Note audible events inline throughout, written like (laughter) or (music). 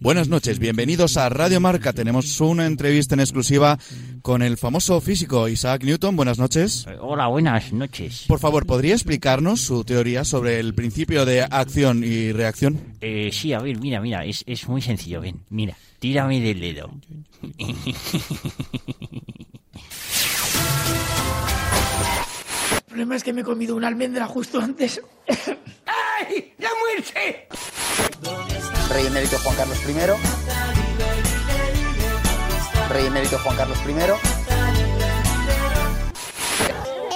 Buenas noches, bienvenidos a Radio Marca. Tenemos una entrevista en exclusiva con el famoso físico Isaac Newton. Buenas noches. Eh, Hola, buenas noches. Por favor, ¿podría explicarnos su teoría sobre el principio de acción y reacción? Eh, sí, a ver, mira, mira, es, es muy sencillo, ven, mira, tírame del dedo. El problema es que me he comido una almendra justo antes. ¡Ay! ¡La muerte! Rey emérito Juan Carlos I. Rey emérito Juan Carlos I.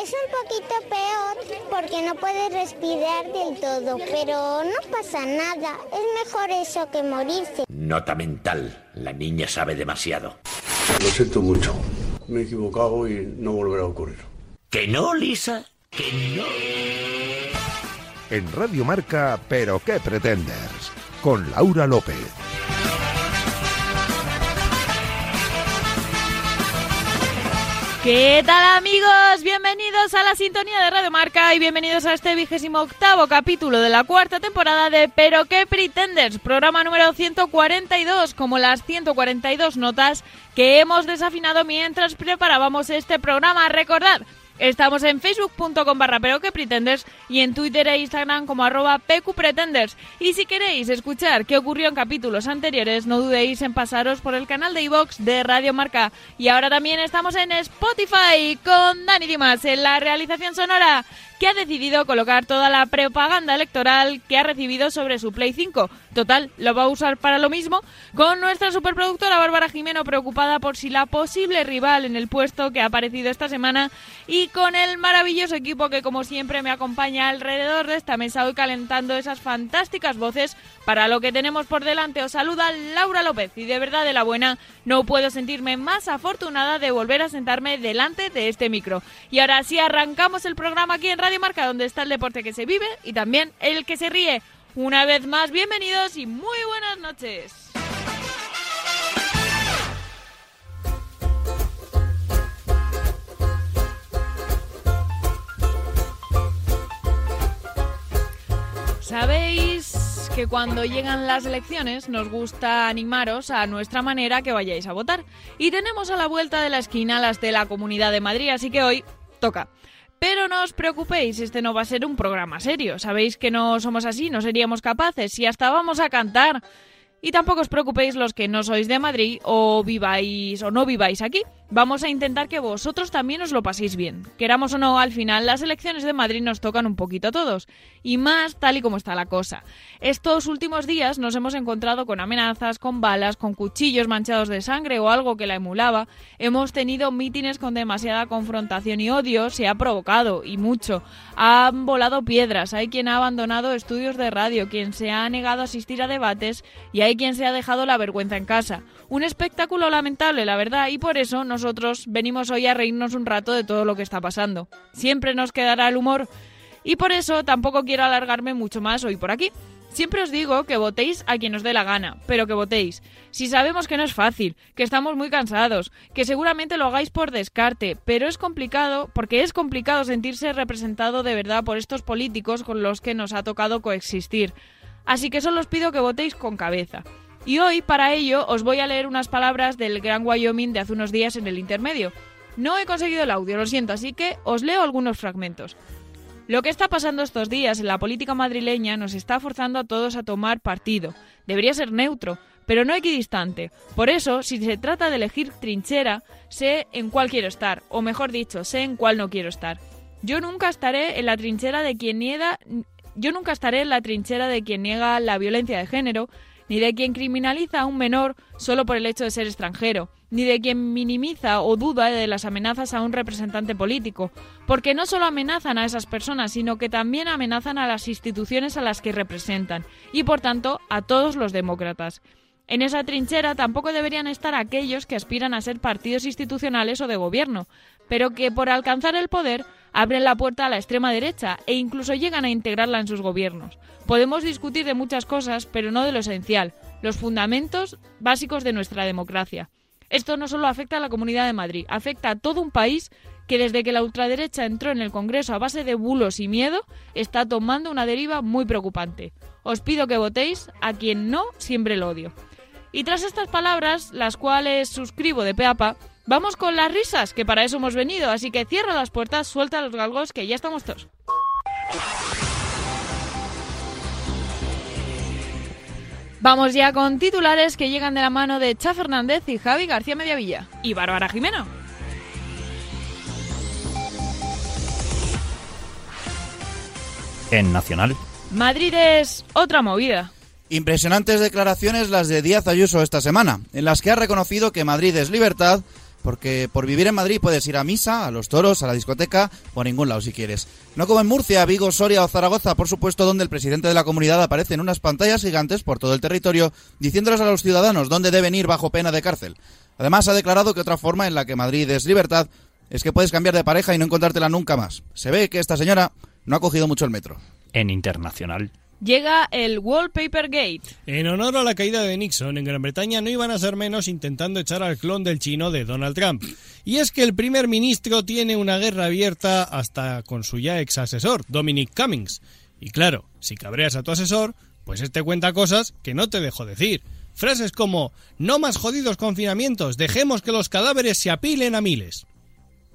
Es un poquito peor porque no puedes respirar del todo, pero no pasa nada. Es mejor eso que morirse. Nota mental. La niña sabe demasiado. Lo siento mucho. Me he equivocado y no volverá a ocurrir. ¿Que no, Lisa? ¿Que no? En Radio Marca, ¿pero qué pretendes? Con Laura López. ¿Qué tal amigos? Bienvenidos a la sintonía de Radio Marca y bienvenidos a este vigésimo octavo capítulo de la cuarta temporada de Pero qué pretendes, programa número 142, como las 142 notas que hemos desafinado mientras preparábamos este programa. Recordad, Estamos en facebook.com barra pero que pretendes y en Twitter e Instagram como arroba pqpretenders. Y si queréis escuchar qué ocurrió en capítulos anteriores, no dudéis en pasaros por el canal de iVox de Radio Marca. Y ahora también estamos en Spotify con Dani Dimas en la realización sonora que ha decidido colocar toda la propaganda electoral que ha recibido sobre su Play 5. Total, lo va a usar para lo mismo, con nuestra superproductora Bárbara Jimeno preocupada por si la posible rival en el puesto que ha aparecido esta semana y con el maravilloso equipo que como siempre me acompaña alrededor de esta mesa hoy calentando esas fantásticas voces para lo que tenemos por delante. Os saluda Laura López y de verdad de la buena no puedo sentirme más afortunada de volver a sentarme delante de este micro. Y ahora sí arrancamos el programa aquí en Radio Marca donde está el deporte que se vive y también el que se ríe. Una vez más, bienvenidos y muy buenas noches. Sabéis que cuando llegan las elecciones nos gusta animaros a nuestra manera que vayáis a votar. Y tenemos a la vuelta de la esquina las de la Comunidad de Madrid, así que hoy toca. Pero no os preocupéis, este no va a ser un programa serio. Sabéis que no somos así, no seríamos capaces, y hasta vamos a cantar. Y tampoco os preocupéis los que no sois de Madrid o viváis o no viváis aquí. Vamos a intentar que vosotros también os lo paséis bien. Queramos o no, al final las elecciones de Madrid nos tocan un poquito a todos. Y más tal y como está la cosa. Estos últimos días nos hemos encontrado con amenazas, con balas, con cuchillos manchados de sangre o algo que la emulaba. Hemos tenido mítines con demasiada confrontación y odio. Se ha provocado, y mucho. Han volado piedras. Hay quien ha abandonado estudios de radio, quien se ha negado a asistir a debates y hay quien se ha dejado la vergüenza en casa. Un espectáculo lamentable, la verdad, y por eso nosotros venimos hoy a reírnos un rato de todo lo que está pasando. Siempre nos quedará el humor y por eso tampoco quiero alargarme mucho más hoy por aquí. Siempre os digo que votéis a quien os dé la gana, pero que votéis. Si sabemos que no es fácil, que estamos muy cansados, que seguramente lo hagáis por descarte, pero es complicado, porque es complicado sentirse representado de verdad por estos políticos con los que nos ha tocado coexistir. Así que solo os pido que votéis con cabeza. Y hoy, para ello, os voy a leer unas palabras del Gran Wyoming de hace unos días en el intermedio. No he conseguido el audio, lo siento, así que os leo algunos fragmentos. Lo que está pasando estos días en la política madrileña nos está forzando a todos a tomar partido. Debería ser neutro, pero no equidistante. Por eso, si se trata de elegir trinchera, sé en cuál quiero estar, o mejor dicho, sé en cuál no quiero estar. Yo nunca estaré en la trinchera de quien niega, yo nunca estaré en la trinchera de quien niega la violencia de género, ni de quien criminaliza a un menor solo por el hecho de ser extranjero, ni de quien minimiza o duda de las amenazas a un representante político, porque no solo amenazan a esas personas, sino que también amenazan a las instituciones a las que representan, y por tanto a todos los demócratas. En esa trinchera tampoco deberían estar aquellos que aspiran a ser partidos institucionales o de gobierno, pero que por alcanzar el poder abren la puerta a la extrema derecha e incluso llegan a integrarla en sus gobiernos. Podemos discutir de muchas cosas, pero no de lo esencial, los fundamentos básicos de nuestra democracia. Esto no solo afecta a la Comunidad de Madrid, afecta a todo un país que desde que la ultraderecha entró en el Congreso a base de bulos y miedo, está tomando una deriva muy preocupante. Os pido que votéis a quien no siempre el odio. Y tras estas palabras, las cuales suscribo de peapa, vamos con las risas, que para eso hemos venido, así que cierra las puertas, suelta los galgos, que ya estamos todos. Vamos ya con titulares que llegan de la mano de Cha Fernández y Javi García Mediavilla. Y Bárbara Jimeno. En Nacional. Madrid es otra movida. Impresionantes declaraciones las de Díaz Ayuso esta semana, en las que ha reconocido que Madrid es libertad, porque por vivir en Madrid puedes ir a misa, a los toros, a la discoteca o a ningún lado si quieres. No como en Murcia, Vigo, Soria o Zaragoza, por supuesto, donde el presidente de la comunidad aparece en unas pantallas gigantes por todo el territorio, diciéndoles a los ciudadanos dónde deben ir bajo pena de cárcel. Además, ha declarado que otra forma en la que Madrid es libertad es que puedes cambiar de pareja y no encontrártela nunca más. Se ve que esta señora no ha cogido mucho el metro. En Internacional. Llega el Wallpaper Gate. En honor a la caída de Nixon, en Gran Bretaña no iban a ser menos intentando echar al clon del chino de Donald Trump. Y es que el primer ministro tiene una guerra abierta hasta con su ya ex asesor, Dominic Cummings. Y claro, si cabreas a tu asesor, pues este cuenta cosas que no te dejo decir. Frases como, no más jodidos confinamientos, dejemos que los cadáveres se apilen a miles.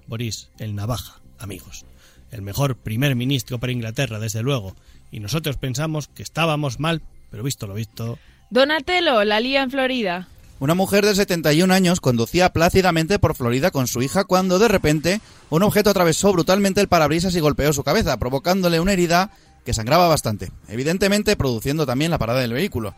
Boris, el navaja, amigos. El mejor primer ministro para Inglaterra, desde luego y nosotros pensamos que estábamos mal, pero visto lo visto. Donatello, la lía en Florida. Una mujer de 71 años conducía plácidamente por Florida con su hija cuando de repente un objeto atravesó brutalmente el parabrisas y golpeó su cabeza, provocándole una herida que sangraba bastante, evidentemente produciendo también la parada del vehículo.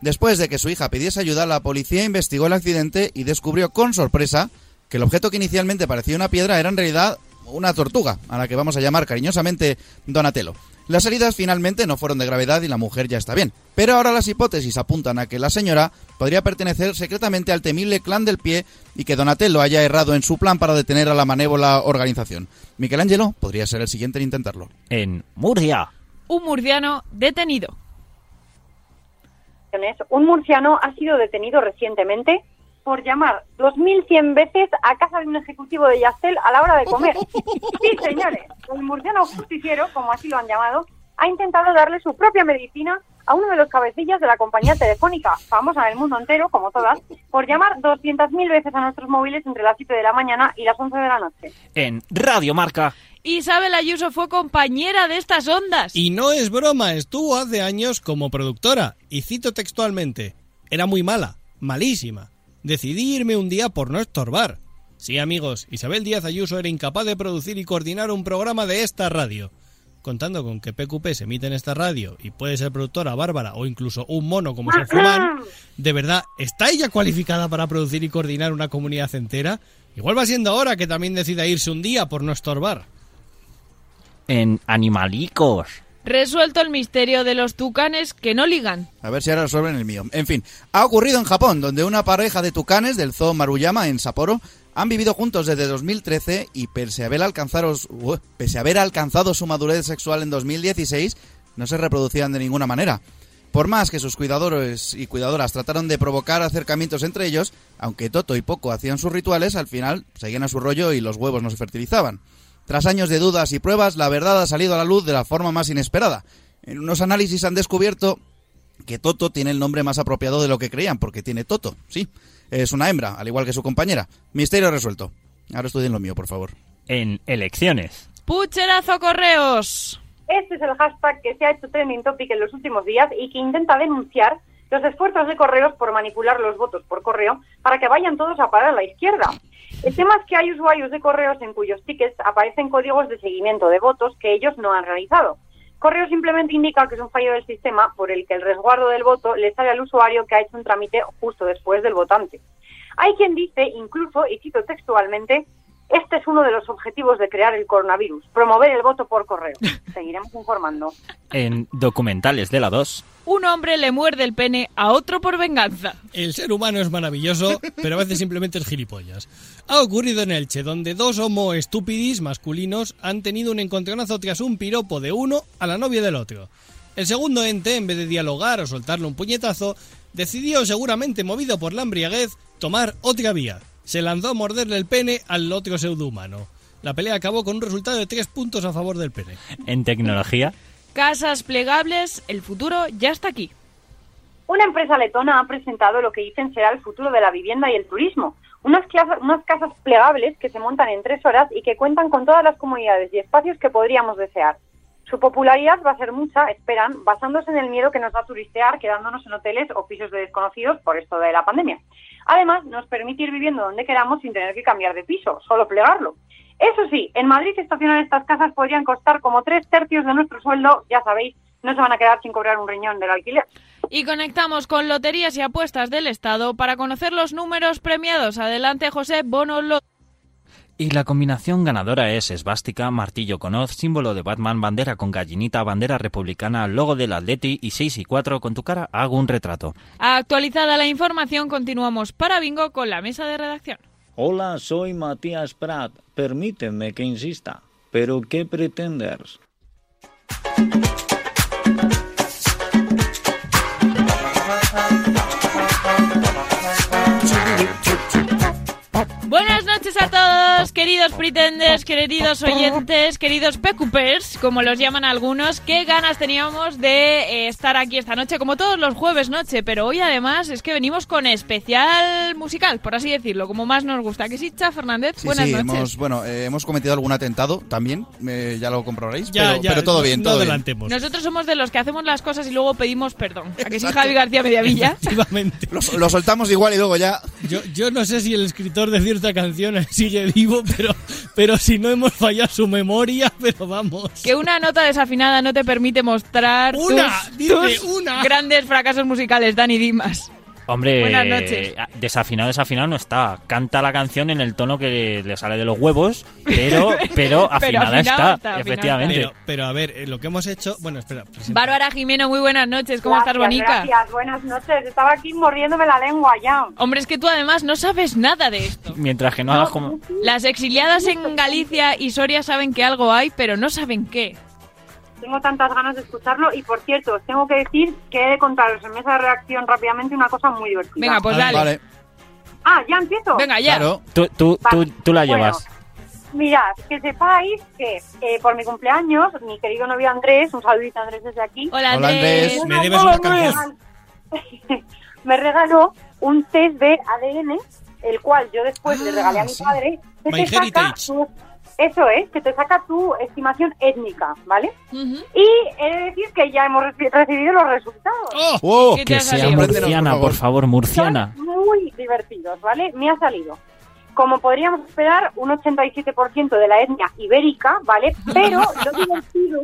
Después de que su hija pidiese ayuda, la policía investigó el accidente y descubrió con sorpresa que el objeto que inicialmente parecía una piedra era en realidad una tortuga, a la que vamos a llamar cariñosamente Donatello. Las heridas finalmente no fueron de gravedad y la mujer ya está bien. Pero ahora las hipótesis apuntan a que la señora podría pertenecer secretamente al temible clan del pie y que Donatello haya errado en su plan para detener a la manévola organización. Michelangelo podría ser el siguiente en intentarlo. En Murcia. Un murciano detenido. Un murciano ha sido detenido recientemente por llamar 2.100 veces a casa de un ejecutivo de Yastel a la hora de comer. (laughs) Sí, señores, el murciano justiciero, como así lo han llamado, ha intentado darle su propia medicina a uno de los cabecillas de la compañía telefónica, famosa en el mundo entero, como todas, por llamar 200.000 veces a nuestros móviles entre las 7 de la mañana y las 11 de la noche. En Radio Marca. Isabel Ayuso fue compañera de estas ondas. Y no es broma, estuvo hace años como productora. Y cito textualmente, era muy mala, malísima. Decidí irme un día por no estorbar. Sí, amigos, Isabel Díaz Ayuso era incapaz de producir y coordinar un programa de esta radio. Contando con que PQP se emite en esta radio y puede ser productora Bárbara o incluso un mono como ser Fumán, ¿de verdad está ella cualificada para producir y coordinar una comunidad entera? Igual va siendo ahora que también decida irse un día por no estorbar. En Animalicos. Resuelto el misterio de los tucanes que no ligan. A ver si ahora resuelven el mío. En fin, ha ocurrido en Japón, donde una pareja de tucanes del zoo Maruyama en Sapporo han vivido juntos desde 2013 y pese a haber alcanzado, uh, pese a haber alcanzado su madurez sexual en 2016, no se reproducían de ninguna manera. Por más que sus cuidadores y cuidadoras trataron de provocar acercamientos entre ellos, aunque Toto y Poco hacían sus rituales, al final seguían a su rollo y los huevos no se fertilizaban. Tras años de dudas y pruebas, la verdad ha salido a la luz de la forma más inesperada. En unos análisis han descubierto que Toto tiene el nombre más apropiado de lo que creían, porque tiene Toto, sí. Es una hembra, al igual que su compañera. Misterio resuelto. Ahora estudien lo mío, por favor. En elecciones. ¡Pucherazo correos! Este es el hashtag que se ha hecho trending topic en los últimos días y que intenta denunciar los esfuerzos de correos por manipular los votos por correo para que vayan todos a parar a la izquierda. El tema es que hay usuarios de correos en cuyos tickets aparecen códigos de seguimiento de votos que ellos no han realizado. Correo simplemente indica que es un fallo del sistema por el que el resguardo del voto le sale al usuario que ha hecho un trámite justo después del votante. Hay quien dice, incluso, y cito textualmente, este es uno de los objetivos de crear el coronavirus, promover el voto por correo. (laughs) Seguiremos informando. En documentales de la 2. Un hombre le muerde el pene a otro por venganza. El ser humano es maravilloso, pero a veces simplemente es gilipollas. Ha ocurrido en Elche, donde dos homo estúpidis masculinos han tenido un encontronazo tras un piropo de uno a la novia del otro. El segundo ente, en vez de dialogar o soltarle un puñetazo, decidió, seguramente movido por la embriaguez, tomar otra vía se lanzó a morderle el pene al otro pseudohumano. La pelea acabó con un resultado de tres puntos a favor del pene. En tecnología, Casas plegables, el futuro ya está aquí. Una empresa letona ha presentado lo que dicen será el futuro de la vivienda y el turismo. Unas, clasa- unas casas plegables que se montan en tres horas y que cuentan con todas las comodidades y espacios que podríamos desear. Su popularidad va a ser mucha, esperan, basándose en el miedo que nos da turistear quedándonos en hoteles o pisos de desconocidos por esto de la pandemia. Además, nos permite ir viviendo donde queramos sin tener que cambiar de piso, solo plegarlo. Eso sí, en Madrid estacionar estas casas podrían costar como tres tercios de nuestro sueldo, ya sabéis, no se van a quedar sin cobrar un riñón del alquiler. Y conectamos con Loterías y Apuestas del Estado para conocer los números premiados. Adelante, José Bono. Lo- Y la combinación ganadora es esvástica, martillo con hoz, símbolo de Batman, bandera con gallinita, bandera republicana, logo del Atleti y 6 y 4 con tu cara hago un retrato. Actualizada la información, continuamos para Bingo con la mesa de redacción. Hola, soy Matías Prat. Permíteme que insista. ¿Pero qué pretendes? Buenas noches a todos, queridos pretenders, queridos oyentes, queridos pecupers, como los llaman algunos. Qué ganas teníamos de eh, estar aquí esta noche, como todos los jueves noche, pero hoy además es que venimos con especial musical, por así decirlo, como más nos gusta. ¿Que sí, Cha Fernández? Sí, Buenas sí, noches. hemos, bueno, eh, hemos cometido algún atentado también, eh, ya lo comprobaréis, Ya, pero, ya, pero todo bien, no todo bien. adelantemos. Nosotros somos de los que hacemos las cosas y luego pedimos perdón. ¿A que sí. Javi García Mediavilla? (laughs) Efectivamente. Lo, lo soltamos igual y luego ya... Yo, yo no sé si el escritor de cierta canción sigue vivo, pero, pero si no hemos fallado su memoria, pero vamos. Que una nota desafinada no te permite mostrar Una, tus, dice tus una. grandes fracasos musicales, Dani Dimas. Hombre, Buenas noches. eh, desafinado, desafinado no está. Canta la canción en el tono que le sale de los huevos, pero, (laughs) pero afinada está, efectivamente. Pero, pero a ver, eh, lo que hemos hecho. Bueno, espera. presenta. Bárbara Jimeno, muy buenas noches. ¿Cómo estás, Gracias, Bonica? Gracias, buenas noches. Estaba aquí mordiéndome la lengua ya. Hombre, es que tú además no sabes nada de esto. Mientras que no hagas como... Las exiliadas en Galicia y Soria saben que algo hay, pero no saben qué. Tengo tantas ganas de escucharlo y, por cierto, os tengo que decir que he de contaros en mesa de reacción rápidamente una cosa muy divertida. Venga, pues dale. Vale, Ah, ¿ya empiezo? Venga, ya. claro. Tú, tú, tú, Vale, tú la bueno. llevas. Mirad, que sepáis que eh, por mi cumpleaños, mi querido novio Andrés, un saludito a Andrés desde aquí, Hola, Hola, Andrés. Andrés. Me debes una canción. (laughs) me regaló un test de ADN, el cual yo después le regalé a mi sí. padre. que My te saca Heritage. Eso es, que te saca tu estimación étnica, ¿vale? Y he de decir que ya hemos reci- recibido los resultados. ¡Oh! ¡Wow! ¿Qué te Que sea murciana, por favor. murciana. Son muy divertidos, ¿vale? Me ha salido. Como podríamos esperar, un 87% de la etnia ibérica, ¿vale? Pero (laughs) lo divertido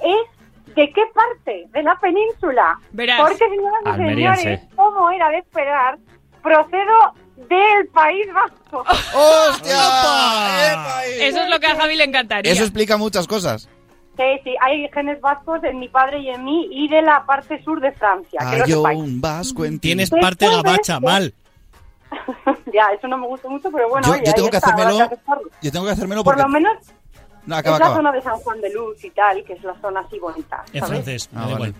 es de qué parte de la península. Verás. Porque, señoras y señores, como era de esperar, procedo del País Vasco. ¡Hostia! Eso es lo que a Javi le encantaría. Eso explica muchas cosas. Sí, sí, hay genes vascos en mi padre y en mí y de la parte sur de Francia, que lo Hay un vasco en ti. Tienes Después parte de gabacha, esto- mal. (laughs) ya, eso no me gusta mucho, pero bueno, yo, oye, yo tengo que está, hacérmelo. Yo tengo que hacérmelo Por porque. lo menos No, acaba, es la acaba. zona de San Juan de Luz y tal, que es la zona así bonita. En ¿sabes? francés, me Ah, da vale. igual.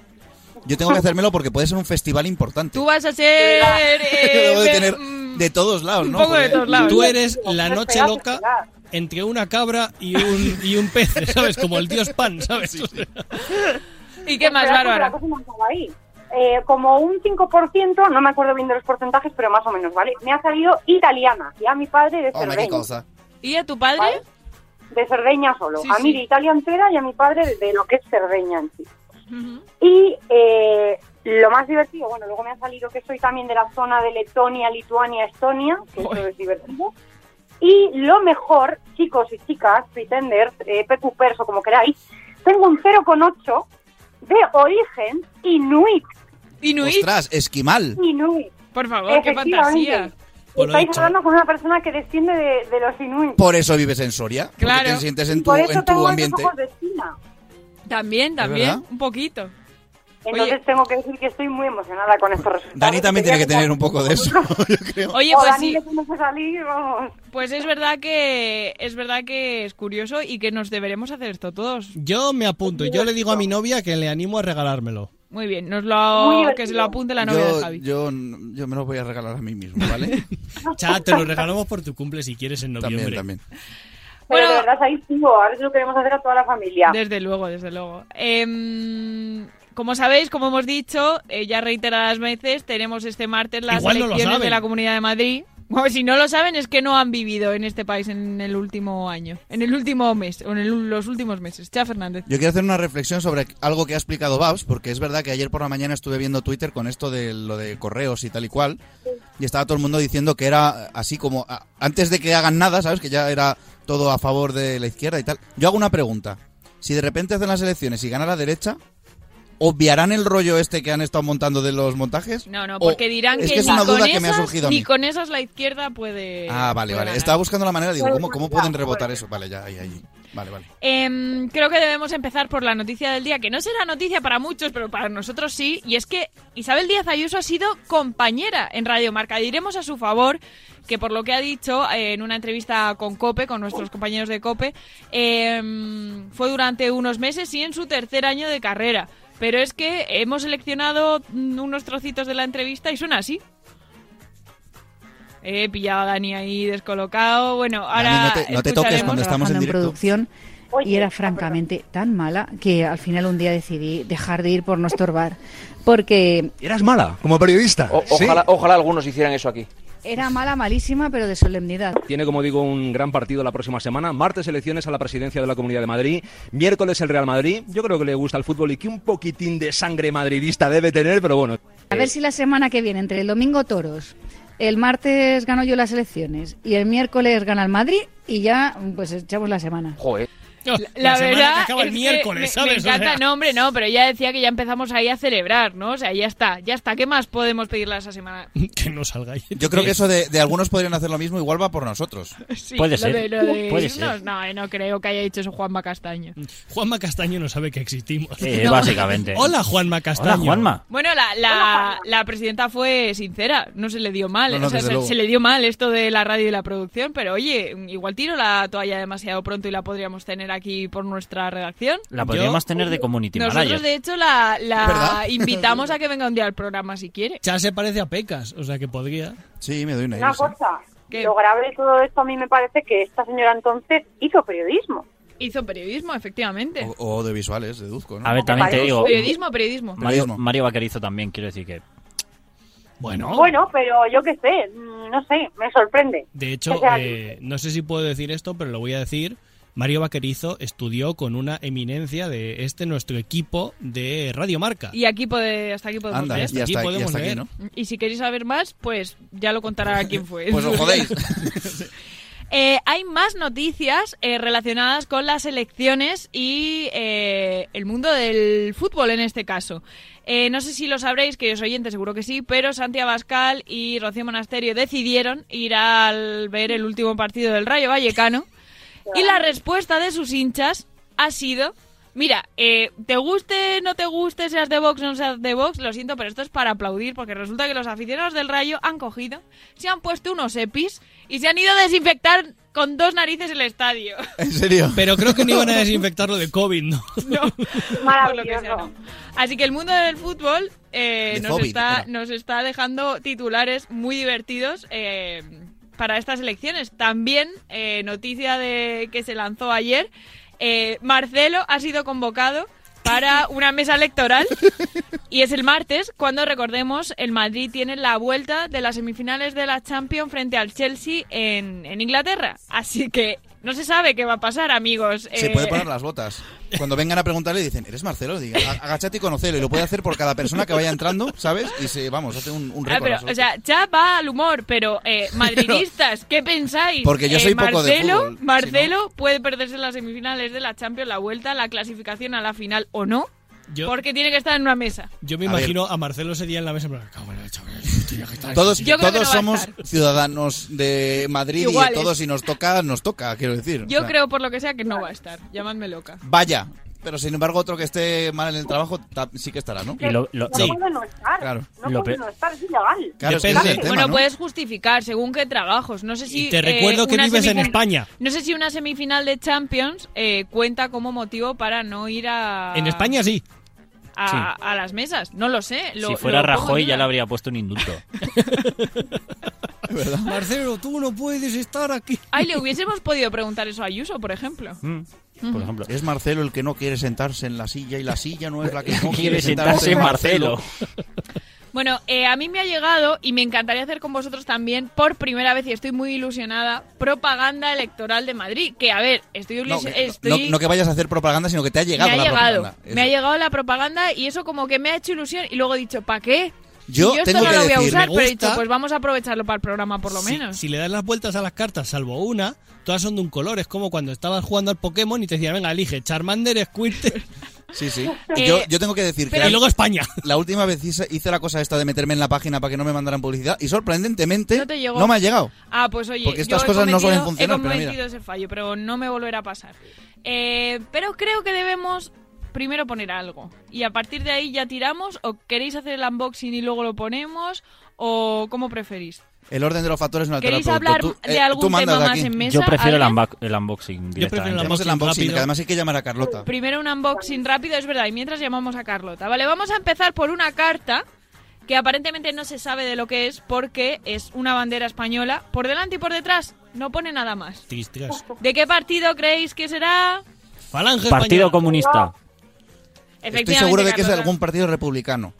Yo tengo que hacérmelo porque puede ser un festival importante. Tú vas a ser... (laughs) eh, de tener mm, de todos lados, un ¿no? poco de Porque- todos lados. Tú eres la noche loca entre una cabra y un, y un pez, (laughs) ¿sabes? Como el dios pan, ¿sabes? ¿Y qué más, Bárbara? Eh, como un 5%, no me acuerdo bien de los porcentajes, pero más o menos, ¿vale? Me ha salido italiana, y a mi padre de Hombre, qué Cerdeña. cosa. ¿Y a tu padre? ¿vale? De Cerdeña solo. Sí, a mí sí. de Italia entera y a mi padre de, de lo que es Cerdeña en sí. Y eh, lo más divertido, bueno, luego me ha salido que soy también de la zona de Letonia, Lituania, Estonia, que eso Joder. es divertido. Y lo mejor, chicos y chicas, pretenders, eh, o como queráis, tengo un 0,8 de origen inuit. Inuit, Ostras, esquimal. Inuit. por favor, qué fantasía. Por Estáis hecho. hablando con una persona que desciende de, de los inuit. Por eso vives en Soria. Porque Claro. te sientes en tu, por eso en tu tengo ambiente. ojos de espina. También, también, un poquito. Entonces Oye. tengo que decir que estoy muy emocionada con estos resultados. Dani también tiene que tener un poco de eso, (laughs) yo creo. Oye, pues sí, pues es verdad que es verdad que es curioso y que nos deberemos hacer esto todos. Yo me apunto. Yo le digo a mi novia que le animo a regalármelo. Muy bien, nos lo que se lo apunte la novia Yo, de Javi. yo, yo me lo voy a regalar a mí mismo, ¿vale? (laughs) (laughs) Cha, te lo regalamos por tu cumple si quieres en noviembre. también, también. Pero de verdad, ahí estuvo. Ahora se lo queremos hacer a toda la familia. Desde luego, desde luego. Em, como sabéis, como hemos dicho, eh, ya reiteradas veces, tenemos este martes las Igual no elecciones saben. de la Comunidad de Madrid. Bueno, si no lo saben es que no han vivido en este país en el último año, en el último mes, o en el- los últimos meses. Cha Fernández. Yo quiero hacer una reflexión sobre algo que ha explicado Babs, porque es verdad que ayer por la mañana estuve viendo Twitter con esto de lo de correos y tal y cual, y estaba todo el mundo diciendo que era así como antes de que hagan nada, ¿sabes? Que ya era todo a favor de la izquierda y tal. Yo hago una pregunta. Si de repente hacen las elecciones y gana la derecha, ¿obviarán el rollo este que han estado montando de los montajes? No, no, O- porque dirán es que, que es ni, una con duda que me ha esas, surgido a ni con esas la izquierda puede. Ah, vale, puede vale. ganar. Estaba buscando la manera, digo, ¿cómo, cómo pueden rebotar eso? Vale, ya, ahí, ahí. Vale, vale. Em, creo que debemos empezar por la noticia del día, que no será noticia para muchos, pero para nosotros sí, y es que Isabel Díaz Ayuso ha sido compañera en Radio Marca. Diremos a su favor que por lo que ha dicho eh, en una entrevista con COPE, con nuestros compañeros de COPE, em, fue durante unos meses y en su tercer año de carrera. Pero es que hemos seleccionado mm, unos trocitos de la entrevista y suena así. He pillado a Dani ahí descolocado. Bueno, ahora. Dani, no te- no te toques cuando estamos en producción y era francamente tan mala que al final un día decidí dejar de ir por no estorbar. Porque Eras mala como periodista. O- Sí. ojalá, ojalá algunos hicieran eso aquí. era mala, malísima, pero de solemnidad. Tiene, como digo, un gran partido la próxima semana. Martes elecciones a la presidencia de la Comunidad de Madrid. Miércoles el Real Madrid. Yo creo que le gusta el fútbol y que un poquitín de sangre madridista debe tener, pero bueno. A ver si la semana que viene, entre el domingo toros, el martes gano yo las elecciones y el miércoles gana el Madrid y ya pues echamos la semana. La, semana que verdad acaba el es que miércoles, me, ¿sabes? me O sea- encanta, no hombre, no, pero ya decía que ya empezamos ahí a celebrar, ¿no? O sea, ya está, ya está. ¿Qué más podemos pedirle a esa semana? (laughs) Que no salga ahí. Yo creo que eso de, de algunos podrían hacer lo mismo, igual va por nosotros. (laughs) Sí, Puede lo ser, de- lo de puede irnos, ser. No, eh, no creo que haya dicho eso Juanma Castaño. Juanma Castaño no sabe que existimos. Eh, (laughs) básicamente. Hola, Juanma Castaño. Hola, Juanma. Bueno, la, la, la presidenta fue sincera, no se le dio mal. No, no, o sea, desde se, luego. se le dio mal esto de la radio y la producción, pero oye, igual tiro la toalla demasiado pronto y la podríamos tener aquí por nuestra redacción. La podríamos tener de community Nosotros, manager. de hecho, la, la (laughs) invitamos a que venga un día al programa si quiere. Ya se parece a Pecas, o sea que podría. Sí, me doy una Una idea. sí. cosa, ¿Qué? lo grave de todo esto a mí me parece que esta señora entonces hizo periodismo. Hizo periodismo, efectivamente. O, o de visuales, deduzco, ¿no? A ver, también te digo, Periodismo, periodismo. Mario. Mario Vaquerizo también, quiero decir que... Bueno, Bueno, pero yo qué sé, mm, no sé, me sorprende. de hecho, eh, no sé si puedo decir esto, pero lo voy a decir. Mario Vaquerizo estudió con una eminencia de este nuestro equipo de Radio Marca. Y aquí puede, hasta aquí podemos Anda, leer. y hasta, aquí y podemos hasta aquí, leer. ¿no? Y si queréis saber más, pues ya lo contará (laughs) quién fue. Pues os jodéis. (laughs) Eh, hay más noticias eh, relacionadas con las elecciones y eh, el mundo del fútbol en este caso. Eh, no sé si lo sabréis, que os oyentes seguro que sí, pero Santi Abascal y Rocío Monasterio decidieron ir al ver el último partido del Rayo Vallecano y la respuesta de sus hinchas ha sido... Mira, eh, te guste, no te guste, seas de Vox o no seas de Vox, lo siento, pero esto es para aplaudir, porque resulta que los aficionados del Rayo han cogido, se han puesto unos EPIs y se han ido a desinfectar con dos narices el estadio. (laughs) ¿En serio? Pero creo que no iban a desinfectarlo de COVID, (laughs) ¿no? Por lo que sea, no. Así que el mundo del fútbol eh, De nos, está, nos está dejando titulares muy divertidos eh, para estas elecciones. También, eh, noticia de que se lanzó ayer, eh, Marcelo ha sido convocado para una mesa electoral y es el martes cuando recordemos el Madrid tiene la vuelta de las semifinales de la Champions frente al Chelsea en, en Inglaterra así que no se sabe qué va a pasar amigos Se Eh, puede poner las botas. Cuando vengan a preguntarle dicen, ¿eres Marcelo? Diga, "A- agachate y conocelo. Y lo puede hacer por cada persona que vaya entrando, ¿sabes? Y se, vamos, hace un, un Ah, récord. pero, o sea, ya va al humor, pero eh, (laughs) madridistas, ¿qué pensáis? Porque yo Eh, soy poco de Marcelo, fútbol, si Marcelo puede perderse las semifinales de la Champions, la vuelta, la clasificación a la final o no, Yo, porque tiene que estar en una mesa. yo me A ver. imagino a Marcelo ese día en la mesa. pero, "Cago en la leche, esto ya que está- Todos, Yo creo que todos no va a somos estar. ciudadanos de Madrid Iguales. y todos si nos toca, nos toca, quiero decir. Yo O sea, creo, por lo que sea, que no va a estar. Llamadme loca. Vaya. Pero sin embargo, otro que esté mal en el trabajo ta- sí que estará, ¿no? Y lo- lo- No puede no estar. Claro. No Lo puede pe- no estar, es ilegal. Claro, es que Depende. ese es el tema, bueno, ¿no? puedes justificar según qué trabajos. No sé si. Y te eh, recuerdo que una vives en semifin- España. No sé si una semifinal de Champions eh, cuenta como motivo para no ir a. En España sí. A, Sí. a las mesas. No lo sé. lo- si fuera lo Rajoy ya le habría puesto un indulto. (laughs) Marcelo, tú no puedes estar aquí. Ay, le hubiésemos podido preguntar eso a Ayuso, por ejemplo. Mm, por ejemplo. Es Marcelo el que no quiere sentarse en la silla y la silla no es la que (laughs) no quiere Quiere sentarse sentarse Marcelo. Bueno, eh, a mí me ha llegado y me encantaría hacer con vosotros también por primera vez y estoy muy ilusionada propaganda electoral de Madrid. Que a ver, estoy, No, estoy no, no que vayas a hacer propaganda, sino que te ha llegado me ha la llegado, propaganda. me ha llegado la propaganda y eso como que me ha hecho ilusión y luego he dicho, ¿para qué? Yo yo esto tengo no que lo voy a decir, usar, pero he dicho, pues vamos a aprovecharlo para el programa por lo Si- menos. Si, le das las vueltas a las cartas, salvo una, todas son de un color. Es como cuando estabas jugando al Pokémon y te decían, venga, elige Charmander, Squirtle. (laughs) Sí, sí. (laughs) Eh, yo, yo tengo que decir que y luego España. (laughs) la última vez hice, hice la cosa esta de meterme en la página para que no me mandaran publicidad y sorprendentemente No te llegó. me ha llegado. Ah, pues oye, Porque estas yo cosas no suelen cometido- funcionar, He pero mira. cometido ese fallo, pero no me volverá a pasar. Eh, pero creo que debemos primero poner algo. Y a partir de ahí ya tiramos. ¿O queréis hacer el unboxing y luego lo ponemos? ¿O cómo preferís? El orden de los factores no altera el ¿Queréis hablar Tú- de eh, algún tema de más aquí. en mesa? Yo prefiero el, el unboxing prefiero el directamente. Hacemos el unboxing, que además hay que llamar a Carlota. Primero un unboxing rápido, es verdad. Y mientras llamamos a Carlota. Vale, vamos a empezar por una carta que aparentemente no se sabe de lo que es porque es una bandera española. Por delante y por detrás no pone nada más. ¿De qué partido creéis que será? Falange Partido Española. Comunista. Estoy seguro de que es de algún partido republicano.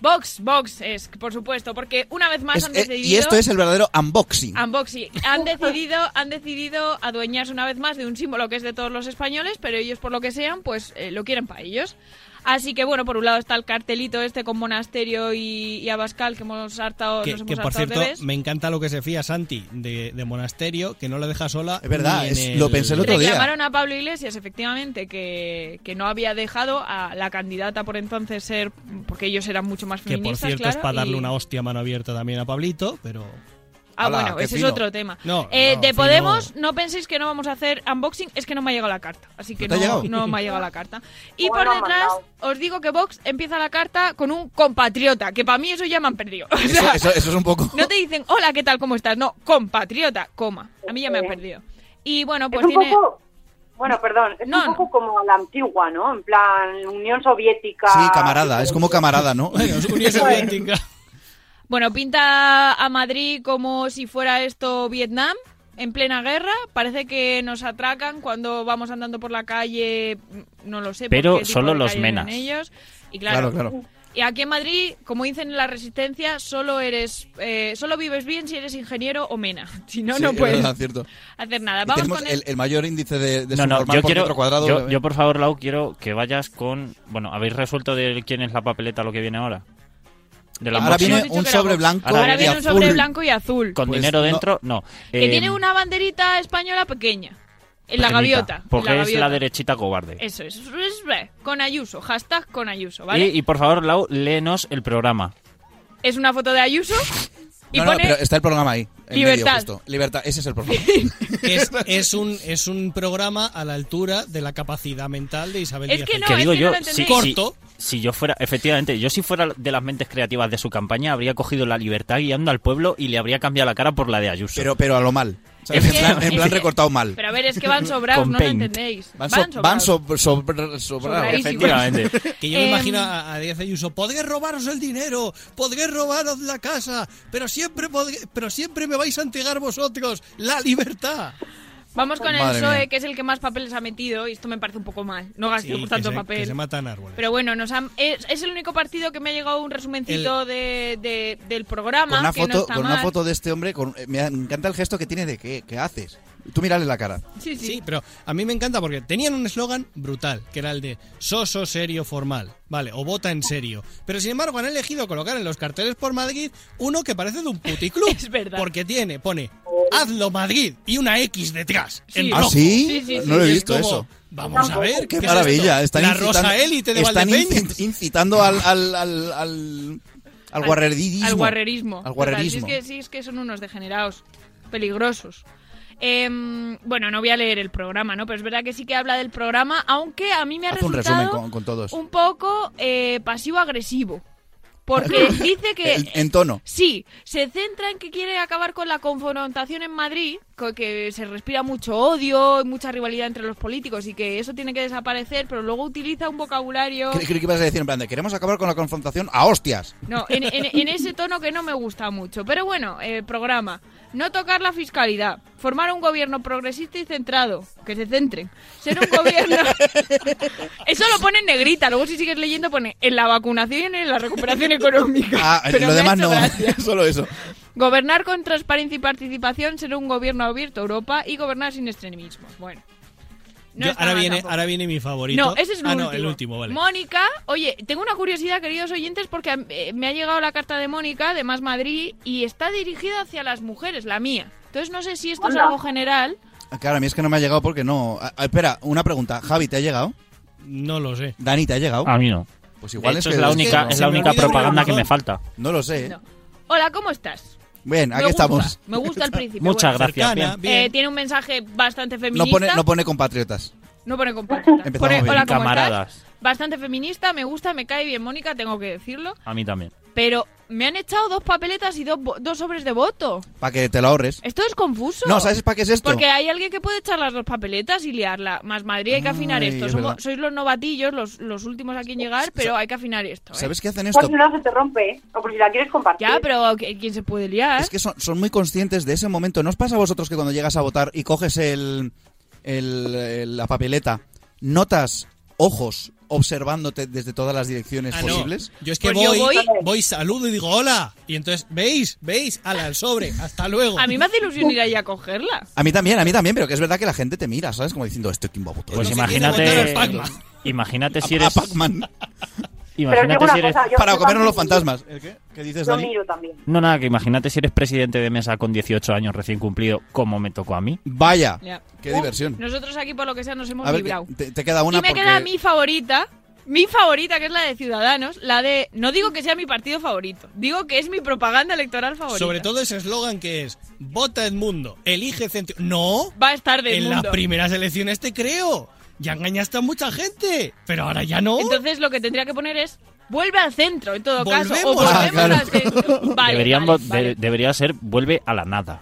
Vox, Vox es, por supuesto, porque una vez más Es- han eh, decidido... y esto es el verdadero unboxing. Unboxing. Han decidido, han decidido adueñarse una vez más de un símbolo que es de todos los españoles, pero ellos por lo que sean, pues eh, lo quieren para ellos. Así que bueno, por un lado está el cartelito este con monasterio y, y Abascal que hemos hartado, Que, nos hemos que, por hartado cierto, me encanta lo que se fía Santi de, de Monasterio, que no la deja sola. Es verdad, es- lo pensé el otro día. Reclamaron a Pablo Iglesias, efectivamente, que, que no había dejado a la candidata por entonces ser, porque ellos eran mucho más Que por feministas, cierto claro, es para darle y- una hostia a mano abierta también a Pablito, pero. Ah, bueno, ese fino. es otro tema. No, Eh, no, de fino. Podemos, no penséis que no vamos a hacer unboxing, es que no me ha llegado la carta. Así que ¿No no, me ha llegado la carta. (laughs) Y Bueno, por detrás, mandado. os digo que Vox empieza la carta con un compatriota, que para mí eso ya me han perdido. (laughs) O Eso, sea, eso- eso es un poco... no te dicen, hola, ¿qué tal? ¿Cómo estás? No, compatriota, coma. A mí ya me han perdido. Y bueno, pues es un tiene... poco... Bueno, perdón, es No, un poco como la antigua, ¿no? En plan, Unión Soviética... Sí, camarada, es como camarada, ¿no? (laughs) Unión Soviética. Bueno, pinta a Madrid como si fuera esto Vietnam, en plena guerra. Parece que nos atracan cuando vamos andando por la calle, mm, no lo sé. Pero solo los menas. ellos. Y claro, Claro, claro. Y aquí en Madrid, como dicen en la Resistencia, solo eres, eh, solo vives bien si eres ingeniero o mena. (laughs) Si no, Sí, no es puedes verdad, cierto. hacer nada. Vamos tenemos con el, el mayor índice de, de No, no, yo por quiero. metro cuadrado. Yo, yo, por favor, Lau, quiero que vayas con. Bueno, ¿habéis resuelto de quién es la papeleta lo que viene ahora? De la Ahora viene un sobre blanco Ahora y viene un azul. sobre blanco y azul. Con Pues dinero no. dentro, no. Que Eh, tiene una banderita española pequeña. En la gaviota. Porque la es la derechita cobarde. Eso es, es- es- con Ayuso, hashtag con Ayuso, ¿vale? Y, y, por favor, Lau, léenos el programa. Es una foto de Ayuso (laughs) y No, no, pero está el programa ahí. en Libertad. medio, justo. Libertad, ese es el programa. (laughs) Es, es un, es un programa a la altura de la capacidad mental de Isabel Es Díaz que no, que es digo que no yo, lo si. Corto. Si- yo fuera, efectivamente, yo si fuera de las mentes creativas de su campaña, habría cogido la libertad guiando al pueblo y le habría cambiado la cara por la de Ayuso. Pero, pero a lo mal. ¿sabes? Es En plan, en plan recortado mal. Pero a ver, es que van sobrados, no lo entendéis. Van, so- van sobrados. so- sobra-. Sobradísimos. Efectivamente. Que yo me Em, imagino a, a Díaz Ayuso, podréis robaros el dinero, podréis robaros la casa, pero siempre, podré- pero siempre me vais a entregar vosotros la libertad. Vamos con el PSOE, mía. que es el que más papeles ha metido, y esto me parece un poco mal. No Sí, gastemos que tanto se, papel. que se matan árboles. Pero bueno, nos han- es, es el único partido que me ha llegado un resumencito de, de- del programa. Con una que no foto, está con una foto de este hombre, con- me encanta el gesto que tiene de qué, qué haces. Tú mirale la cara. Sí, sí. Sí, pero a mí me encanta porque tenían un eslogan brutal, que era el de soso, serio, formal. Vale, o vota en serio. Pero sin embargo han elegido colocar en los carteles por Madrid uno que parece de un puticlub. (laughs) Es verdad. Porque tiene, pone, hazlo Madrid y una X detrás. Sí. en ¿Ah, rojo. sí? Sí, sí, sí. No lo he Y es visto como, eso. Vamos a ver. Qué ¿qué es maravilla. esto? Están la incitando, rosa élite de están Valdepeñas. incit- incitando al, al, al, al, al guarrerismo. Al guarrerismo. Al Total, es que, sí, es que son unos degenerados, peligrosos. Em, bueno, no voy a leer el programa, ¿no? Pero es verdad que sí que habla del programa, aunque a mí me ha Haz resultado resumen con, con todos. un poco eh, pasivo-agresivo. Porque (laughs) dice que... En tono. Sí, se centra en que quiere acabar con la confrontación en Madrid, que se respira mucho odio, y mucha rivalidad entre los políticos y que eso tiene que desaparecer, pero luego utiliza un vocabulario... Creí que ibas a decir en plan de queremos acabar con la confrontación a hostias. No, en, en- en ese tono que no me gusta mucho. Pero bueno, eh, programa. No tocar la fiscalidad. Formar un gobierno progresista y centrado. Que se centren. Ser un gobierno... (laughs) Eso lo pone en negrita. Luego si sigues leyendo pone en la vacunación y en la recuperación económica. Ah, Pero lo demás no, gracia. (laughs) solo eso. Gobernar con transparencia y participación. Ser un gobierno abierto a Europa. Y gobernar sin extremismos. Bueno. No Yo- ahora, viene, tampoco. ahora viene mi favorito. No, ese es el ah, último. no, el último, vale. Mónica, oye, tengo una curiosidad, queridos oyentes, porque eh, me ha llegado la carta de Mónica de Más Madrid y está dirigida hacia las mujeres, la mía. Entonces no sé si esto es algo general. Claro, a mí es que no me ha llegado porque no. Ah, ah, espera, una pregunta. Javi, ¿te ha llegado? No lo sé. Dani, ¿te ha llegado? A mí no. Pues igual De es hecho, que es la es única, que- es la única propaganda que me falta. No lo sé. ¿eh? No. Hola, ¿cómo estás? Bien, Me aquí gusta, estamos. Me gusta el. Muchas bueno. gracias. bien. Eh, tiene un mensaje bastante No feminista. pone, no pone compatriotas. No pone compatriota. Empezamos Pone, bien. hola, ¿cómo Camaradas. estás? Bastante feminista, me gusta, me cae bien Mónica, tengo que decirlo. A mí también. Pero me han echado dos papeletas y dos, bo- dos sobres de voto. Para que te lo ahorres. Esto es confuso. No, ¿sabes para qué es esto? Porque hay alguien que puede echar las dos papeletas y liarla. Más Madrid hay que afinar Ay, esto. es Somos- sois los novatillos, los, los últimos aquí en llegar, pero hay que afinar esto. ¿eh? ¿Sabes qué hacen Por esto? si no se te rompe, ¿eh? o por si la quieres compartir. Ya, pero ¿qui- ¿quién se puede liar? Es que son, son muy conscientes de ese momento. ¿No os pasa a vosotros que cuando llegas a votar y coges el, el- el- la papeleta, notas ojos observándote desde todas las direcciones Ah, no. posibles? Yo es que Pues yo voy, voy- voy, saludo y digo hola. Y entonces, ¿veis? ¿Veis? Ala, el sobre. Hasta luego. A mí me hace ilusión ir ahí a cogerla. A mí también, a mí también, pero que es verdad que la gente te mira, ¿sabes? Como diciendo, ¿este votar? Pues No imagínate. al. Imagínate si eres. a (laughs) Pac-Man. Imagínate si eres. cosa, Para comernos los fantasmas. ¿El qué? ¿Qué dices, Yo Dani? miro también. No, nada, que imagínate si eres presidente de mesa con 18 años recién cumplido, como me tocó a mí. Vaya, Ya. qué Uh, diversión. Nosotros aquí, por lo que sea, nos hemos A ver, librado. te, te queda una y me porque... queda mi favorita. Mi favorita, que es la de Ciudadanos, la de... No digo que sea mi partido favorito, digo que es mi propaganda electoral favorita. Sobre todo ese eslogan que es Vota Edmundo, elige centro. No, Va a estar de en mundo. las primeras elecciones te creo. Ya engañaste a mucha gente, pero ahora ya no. Entonces lo que tendría que poner es... Vuelve al centro, en todo caso. O Volvemos. volvemos Ah, claro. al centro. Vale, (laughs) Deberían vale, vo- vale. de- debería ser vuelve a la nada.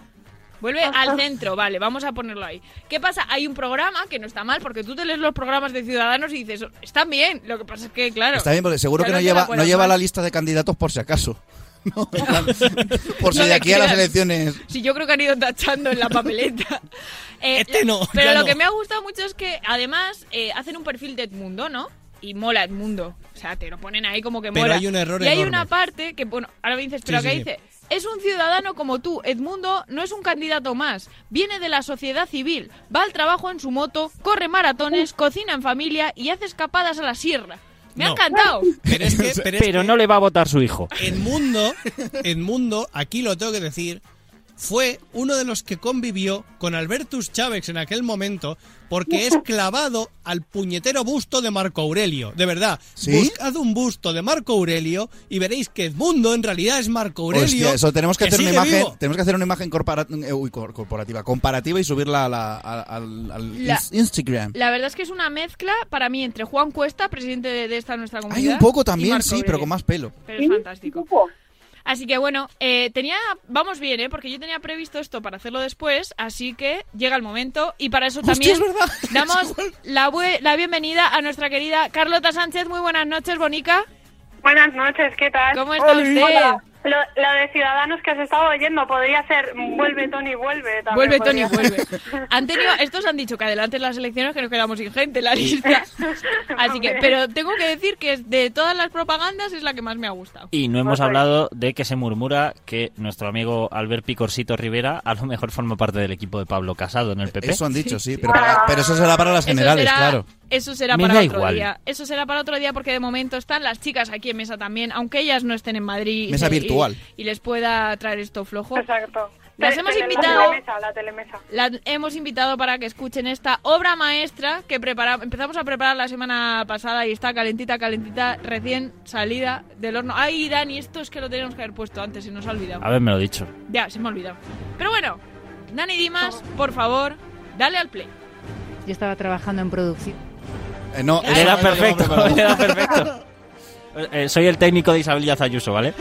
Vuelve al centro, vale, vamos a ponerlo ahí. ¿Qué pasa? Hay un programa que no está mal, porque tú te lees los programas de Ciudadanos y dices, están bien. Lo que pasa es que, claro... Está bien, porque seguro que no lleva, no lleva la lista de candidatos por si acaso. (laughs) No, (laughs) por si No de aquí a las elecciones... Sí, yo creo que han ido tachando en la papeleta. Eh, Este no, Pero lo no. que me ha gustado mucho es que además eh, hacen un perfil de Edmundo, ¿no? Y mola Edmundo. O sea, te lo ponen ahí como que Pero mola. hay un error Y hay enorme. una parte que, bueno, ahora me dices, pero Sí, ¿qué sí. dice? Es un ciudadano como tú. Edmundo no es un candidato más. Viene de la sociedad civil. Va al trabajo en su moto, corre maratones, cocina en familia y hace escapadas a la sierra. Me ha encantado. Pero es que, pero es Pero que no le va a votar su hijo. Edmundo, Edmundo, aquí lo tengo que decir, fue uno de los que convivió con Albertus Chávez en aquel momento porque es (laughs) clavado al puñetero busto de Marco Aurelio. De verdad, ¿Sí? buscad un busto de Marco Aurelio y veréis que Edmundo en realidad es Marco Aurelio. Hostia, eso tenemos que, hacer una imagen, vivo. tenemos que hacer una imagen corpora- eh, uy, corporativa, comparativa y subirla a la- a- al, al La- ins- Instagram. La verdad es que es una mezcla para mí entre Juan Cuesta, presidente de, de esta nuestra Hay comunidad. un poco y también, sí, pero con más pelo. Pero es fantástico. Así que bueno, eh, tenía, vamos bien, ¿eh? Porque yo tenía previsto esto para hacerlo después, así que llega el momento y para eso Hostia, también es verdad. (laughs) damos la, bue- la bienvenida a nuestra querida Carlota Sánchez. Muy buenas noches, Bonica. Buenas noches, ¿qué tal? ¿Cómo está usted? Hola. Lo, lo de Ciudadanos que has estado oyendo podría ser Vuelve Tony, vuelve. también Vuelve Tony, vuelve. Han tenido, estos han dicho que adelanten las elecciones que nos quedamos sin gente en la lista. (laughs) Así que, pero tengo que decir que de todas las propagandas es la que más me ha gustado. Y no hemos ver. hablado de que se murmura que nuestro amigo Albert Picorcito Rivera a lo mejor forma parte del equipo de Pablo Casado en el PP. Eso han dicho, sí, pero, para- pero eso será para las generales, será- claro. Eso será Me para otro igual. día. Eso será para otro día porque de momento están las chicas aquí en mesa también, aunque ellas no estén en Madrid. y Mesa y- virtual. Y, les pueda traer esto flojo. Exacto. Las Te- hemos te- invitado- La telemesa, la telemesa. Las hemos invitado para que escuchen esta obra maestra que prepara, empezamos a preparar la semana pasada y está calentita, calentita, recién salida del horno. Ay, Dani, esto es que lo teníamos que haber puesto antes, se nos ha olvidado. Haberme lo dicho. Ya, se me ha olvidado. Pero bueno, Dani Dimas, por favor, dale al play. Yo estaba trabajando en producción. Eh, no, Era perfecto, era (laughs) perfecto. (laughs) Eh, soy el técnico de Isabel Díaz Ayuso, ¿vale?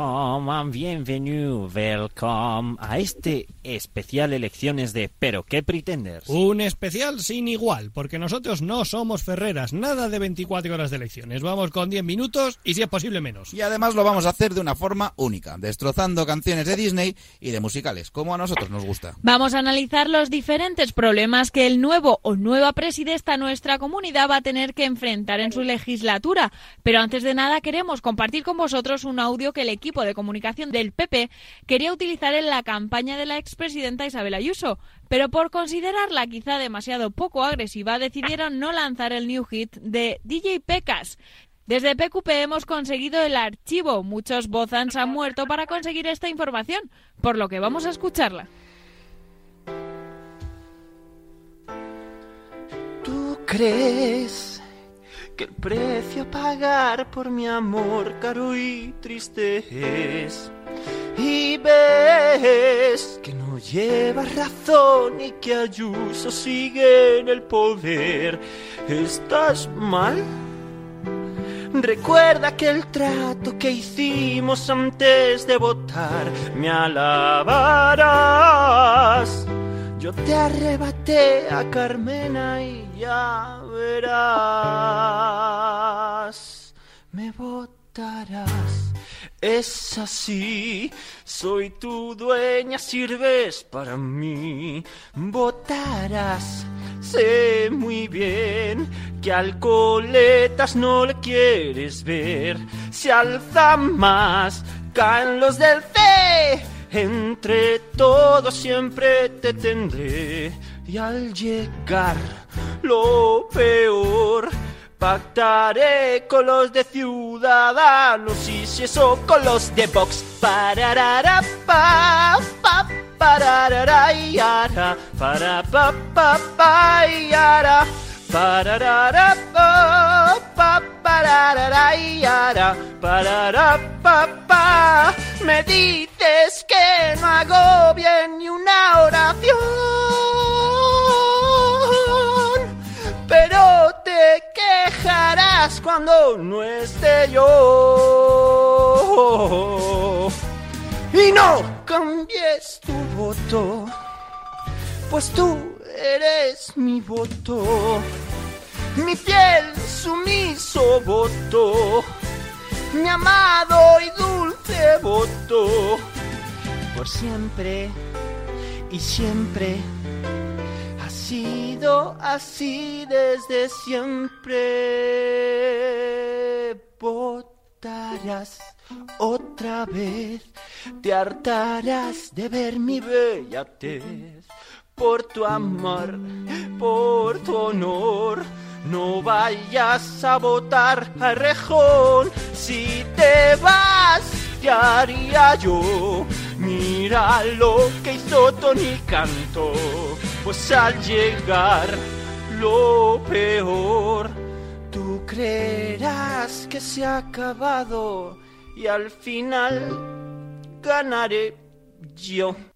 Welcome and bienvenue, welcome a este especial elecciones de Pero qué Pretenders. Un especial sin igual, porque nosotros no somos Ferreras, nada de 24 horas de elecciones. Vamos con 10 minutos y si es posible menos. Y además lo vamos a hacer de una forma única, destrozando canciones de Disney y de musicales, como a nosotros nos gusta. Vamos a analizar los diferentes problemas que el nuevo o nueva presidenta nuestra comunidad va a tener que enfrentar en su legislatura. Pero antes de nada queremos compartir con vosotros un audio que el equipo de comunicación del PP quería utilizar en la campaña de la expresidenta Isabel Ayuso, pero por considerarla quizá demasiado poco agresiva decidieron no lanzar el new hit de DJ Pecas. Desde PQP hemos conseguido el archivo. Muchos bozans han muerto para conseguir esta información, por lo que vamos a escucharla. ¿Tú crees que el precio a pagar por mi amor caro y triste es? Y ves que no llevas razón y que Ayuso sigue en el poder. ¿Estás mal? Recuerda que el trato que hicimos antes de votar me alabarás. Yo te arrebaté a Carmena y ya Me votarás. Es así, soy tu dueña, sirves para mí. Votarás, sé muy bien que alcoholetas no le quieres ver. Se alza más, caen los del fe. Entre todos siempre te tendré. Y al llegar lo peor, Pactaré con los de Ciudadanos y si eso con los de Vox. Pararara, pa, pa, pararara, y ara, para, pa, pa, pa, y ara. Pararara, pa, pa, pararara, y ara, parara, pa, pa. Me dices que no hago bien ni una oración pero te quejarás cuando no esté yo. Y no cambies tu voto, pues tú eres mi voto, mi fiel sumiso voto, mi amado y dulce voto, por siempre y siempre sido así desde siempre. Votarás otra vez, te hartarás de ver mi bellatez. Por tu amor, por tu honor, no vayas a votar a Rejón. Si te vas, te haría yo. Mira lo que hizo Tony Canto pues al llegar lo peor, tú creerás que se ha acabado y al final ganaré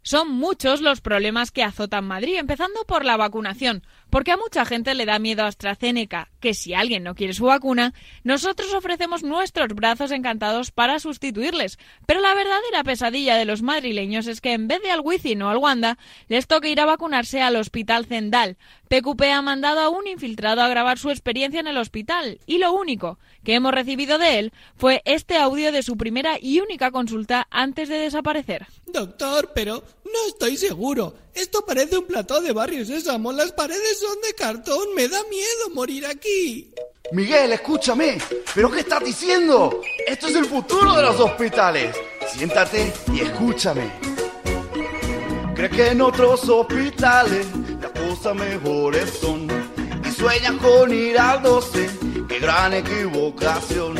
Son muchos los problemas que azotan Madrid, empezando por la vacunación, porque a mucha gente le da miedo a AstraZeneca, que si alguien no quiere su vacuna, nosotros ofrecemos nuestros brazos encantados para sustituirles. Pero la verdadera pesadilla de los madrileños es que en vez de al Wizzing o al Wanda, les toque ir a vacunarse al Hospital Zendal. PQP ha mandado a un infiltrado a grabar su experiencia en el hospital, y lo único que hemos recibido de él fue este audio de su primera y única consulta antes de desaparecer. Doctor, pero no estoy seguro. Esto parece un plató de barrio sésamo. Las paredes son de cartón. Me da miedo morir aquí. Miguel, escúchame. ¿Pero qué estás diciendo? Esto es el futuro de los hospitales. Siéntate y escúchame. ¿Crees que en otros hospitales las cosas mejores son? Y sueñas con ir al 12. ¡Qué gran equivocación!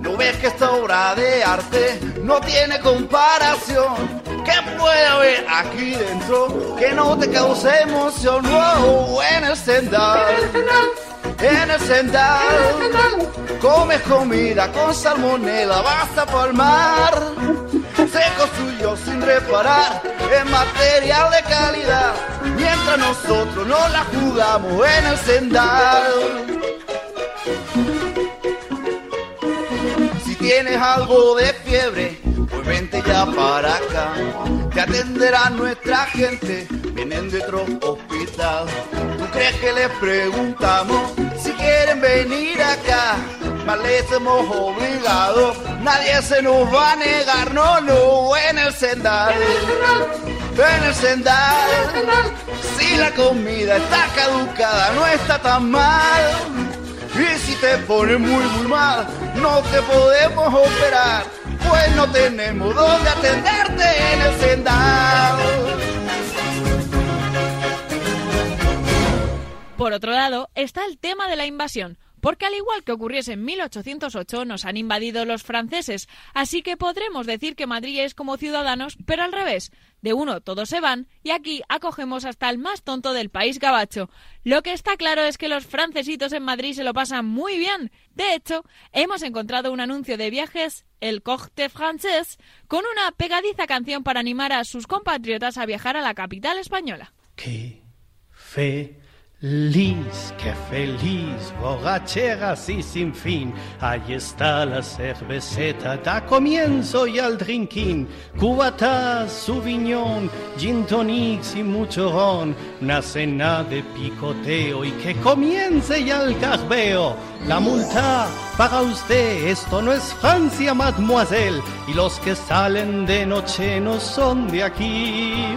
¿No ves que esta obra de arte no tiene comparación? ¿Qué puede haber aquí dentro que no te cause emoción? Wow, en el sendal, en el sendal, comes comida con salmonela, vas a palmar. Se construyó sin reparar en material de calidad, mientras nosotros no la jugamos en el sendal. Si tienes algo de fiebre, Pues vente ya para acá, te atenderá nuestra gente, vienen de otro hospital. ¿Tú crees que les preguntamos si quieren venir acá? Más les hemos obligado, nadie se nos va a negar, no, no, en el sendal. En el sendal, si la comida está caducada, no está tan mal. Y si te pones muy, muy mal, no te podemos operar, pues no tenemos dónde atenderte en el sendal. Por otro lado, está el tema de la invasión. Porque al igual que ocurriese en 1808, nos han invadido los franceses, así que podremos decir que Madrid es como ciudadanos, pero al revés. De uno todos se van y aquí acogemos hasta el más tonto del país gabacho. Lo que está claro es que los francesitos en Madrid se lo pasan muy bien. De hecho, hemos encontrado un anuncio de viajes, el Corte Français, con una pegadiza canción para animar a sus compatriotas a viajar a la capital española. Qué feliz, qué feliz, borracheras y sin fin. Ahí está la cerveceta, da comienzo y al drinking. Cubatas, Sauvignon, gin tonics y mucho ron. Una cena de picoteo y que comience ya el garbeo. La multa para usted, esto no es Francia, mademoiselle. Y los que salen de noche no son de aquí.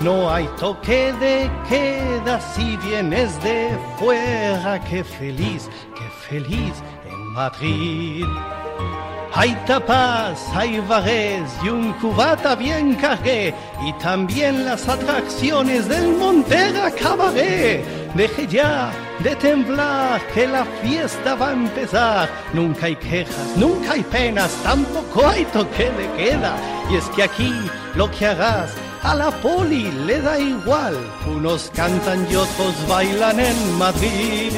No hay toque de queda si vienes de fuera. Qué feliz, qué feliz en Madrid. Hay tapas, hay bares y un cubata bien cargué. Y también las atracciones del Montera Cabaret. Deje ya de temblar que la fiesta va a empezar. Nunca hay quejas, nunca hay penas, tampoco hay toque de queda. Y es que aquí lo que hagas a la poli le da igual. Unos cantan y otros bailan en Madrid.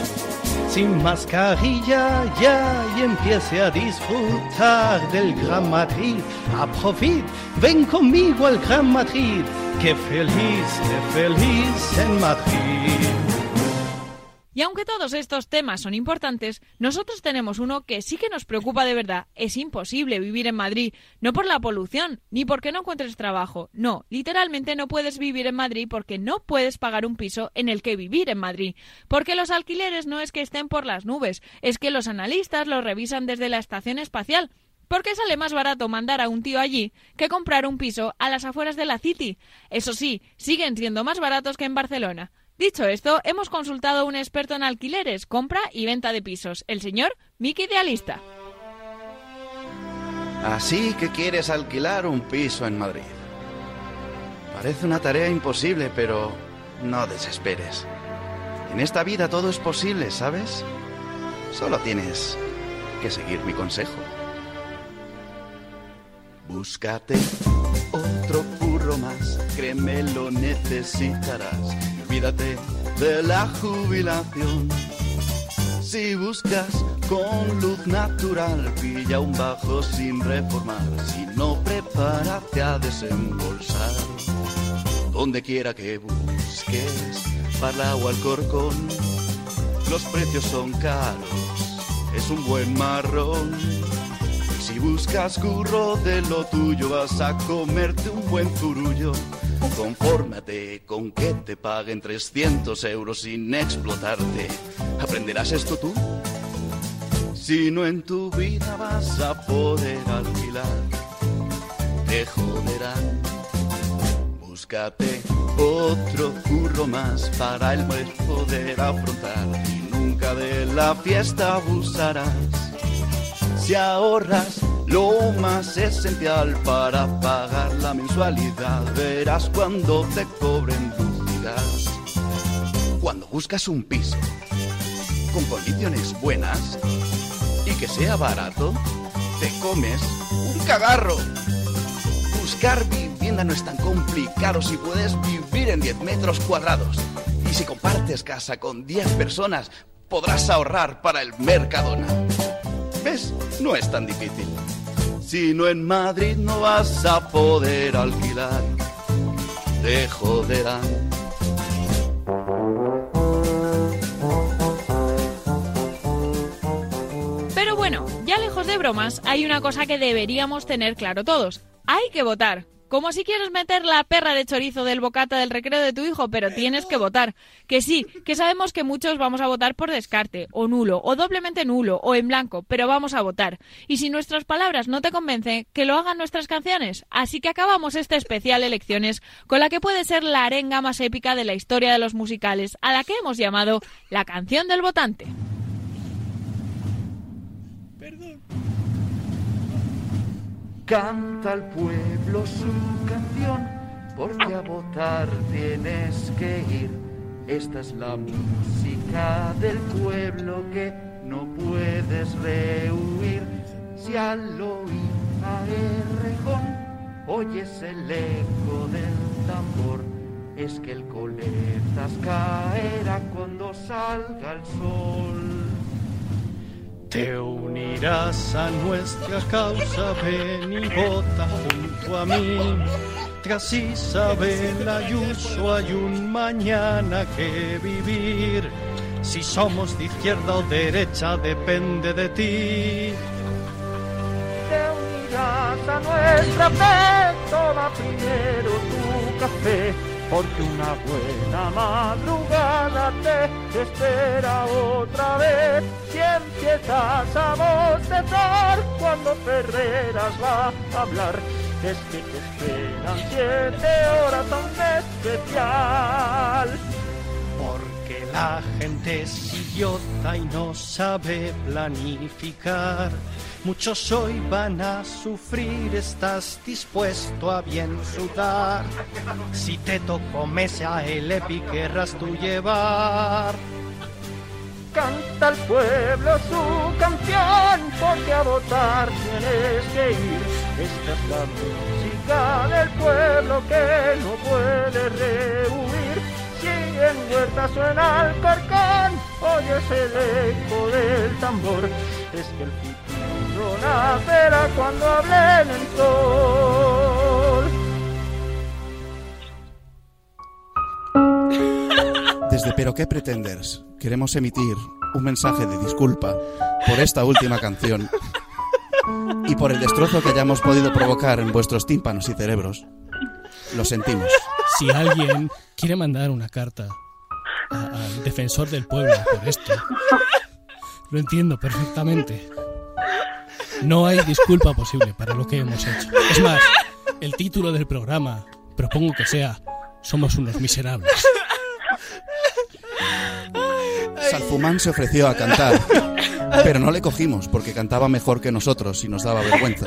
Sin mascarilla ya y empiece a disfrutar del Gran Madrid. A profit, ven conmigo al Gran Madrid. Qué feliz, qué feliz en Madrid. Y aunque todos estos temas son importantes, nosotros tenemos uno que sí que nos preocupa de verdad. Es imposible vivir en Madrid, no por la polución, ni porque no encuentres trabajo. No, literalmente no puedes vivir en Madrid porque no puedes pagar un piso en el que vivir en Madrid. Porque los alquileres no es que estén por las nubes, es que los analistas los revisan desde la estación espacial. Porque sale más barato mandar a un tío allí que comprar un piso a las afueras de la City. Eso sí, siguen siendo más baratos que en Barcelona. Dicho esto, hemos consultado a un experto en alquileres, compra y venta de pisos, el señor Miki Idealista. Así que quieres alquilar un piso en Madrid. Parece una tarea imposible, pero no desesperes. En esta vida todo es posible, ¿sabes? Solo tienes que seguir mi consejo. Búscate otro créeme lo necesitarás. Olvídate de la jubilación. Si buscas con luz natural, pilla un bajo sin reformar. Si no, prepárate a desembolsar. Donde quiera que busques, para o Alcorcón, los precios son caros, es un buen marrón. Si buscas curro de lo tuyo, vas a comerte un buen turullo. Confórmate con que te paguen 300 euros sin explotarte. ¿Aprenderás esto tú? Si no en tu vida vas a poder alquilar, te joderán. Búscate otro curro más para el poder afrontar y nunca de la fiesta abusarás. Si ahorras lo más esencial para pagar la mensualidad, verás cuando te cobren luz. Cuando buscas un piso con condiciones buenas y que sea barato, te comes un cagarro. Buscar vivienda no es tan complicado si puedes vivir en 10 metros cuadrados. Y si compartes casa con 10 personas, podrás ahorrar para el Mercadona. ¿Ves? No es tan difícil. Si no en Madrid no vas a poder alquilar, te joderán. bueno, ya lejos de bromas, hay una cosa que deberíamos tener claro todos. Hay que votar. Como si quieres meter la perra de chorizo del bocata del recreo de tu hijo, pero tienes que votar. Que sí, que sabemos que muchos vamos a votar por descarte, o nulo, o doblemente nulo, o en blanco, pero vamos a votar. Y si nuestras palabras no te convencen, que lo hagan nuestras canciones. Así que acabamos este especial elecciones con la que puede ser la arenga más épica de la historia de los musicales, a la que hemos llamado la canción del votante. Canta al pueblo su canción, porque a votar tienes que ir. Esta es la música del pueblo que no puedes rehuir. Si al oír a Errejón oyes el eco del tambor, es que el coletas caerá cuando salga el sol. Te unirás a nuestra causa, ven y vota junto a mí. Tras Isabel Ayuso hay un mañana que vivir. Si somos de izquierda o derecha depende de ti. Te unirás a nuestra fe, toma primero tu café, porque una buena madrugada te espera otra vez. Si empiezas a bostezar cuando Ferreras va a hablar, es que te esperan siete horas un especial. Porque la gente es idiota y no sabe planificar. Muchos hoy van a sufrir, estás dispuesto a bien sudar. Si te tocó mesa el EPI querrás tú llevar. Canta al pueblo su canción, porque a votar tienes que ir. Esta es la música del pueblo que no puede rehuir. Si en huerta suena el corcón, oyes el eco del tambor. Es que el nacerá cuando hablen en sol. Desde Pero qué Pretenders queremos emitir un mensaje de disculpa por esta última canción y por el destrozo que hayamos podido provocar en vuestros tímpanos y cerebros. Lo sentimos. Si alguien quiere mandar una carta a- al defensor del pueblo por esto, lo entiendo perfectamente. No hay disculpa posible para lo que hemos hecho. Es más, el título del programa propongo que sea Somos unos miserables. Salfumán se ofreció a cantar, pero no le cogimos porque cantaba mejor que nosotros y nos daba vergüenza.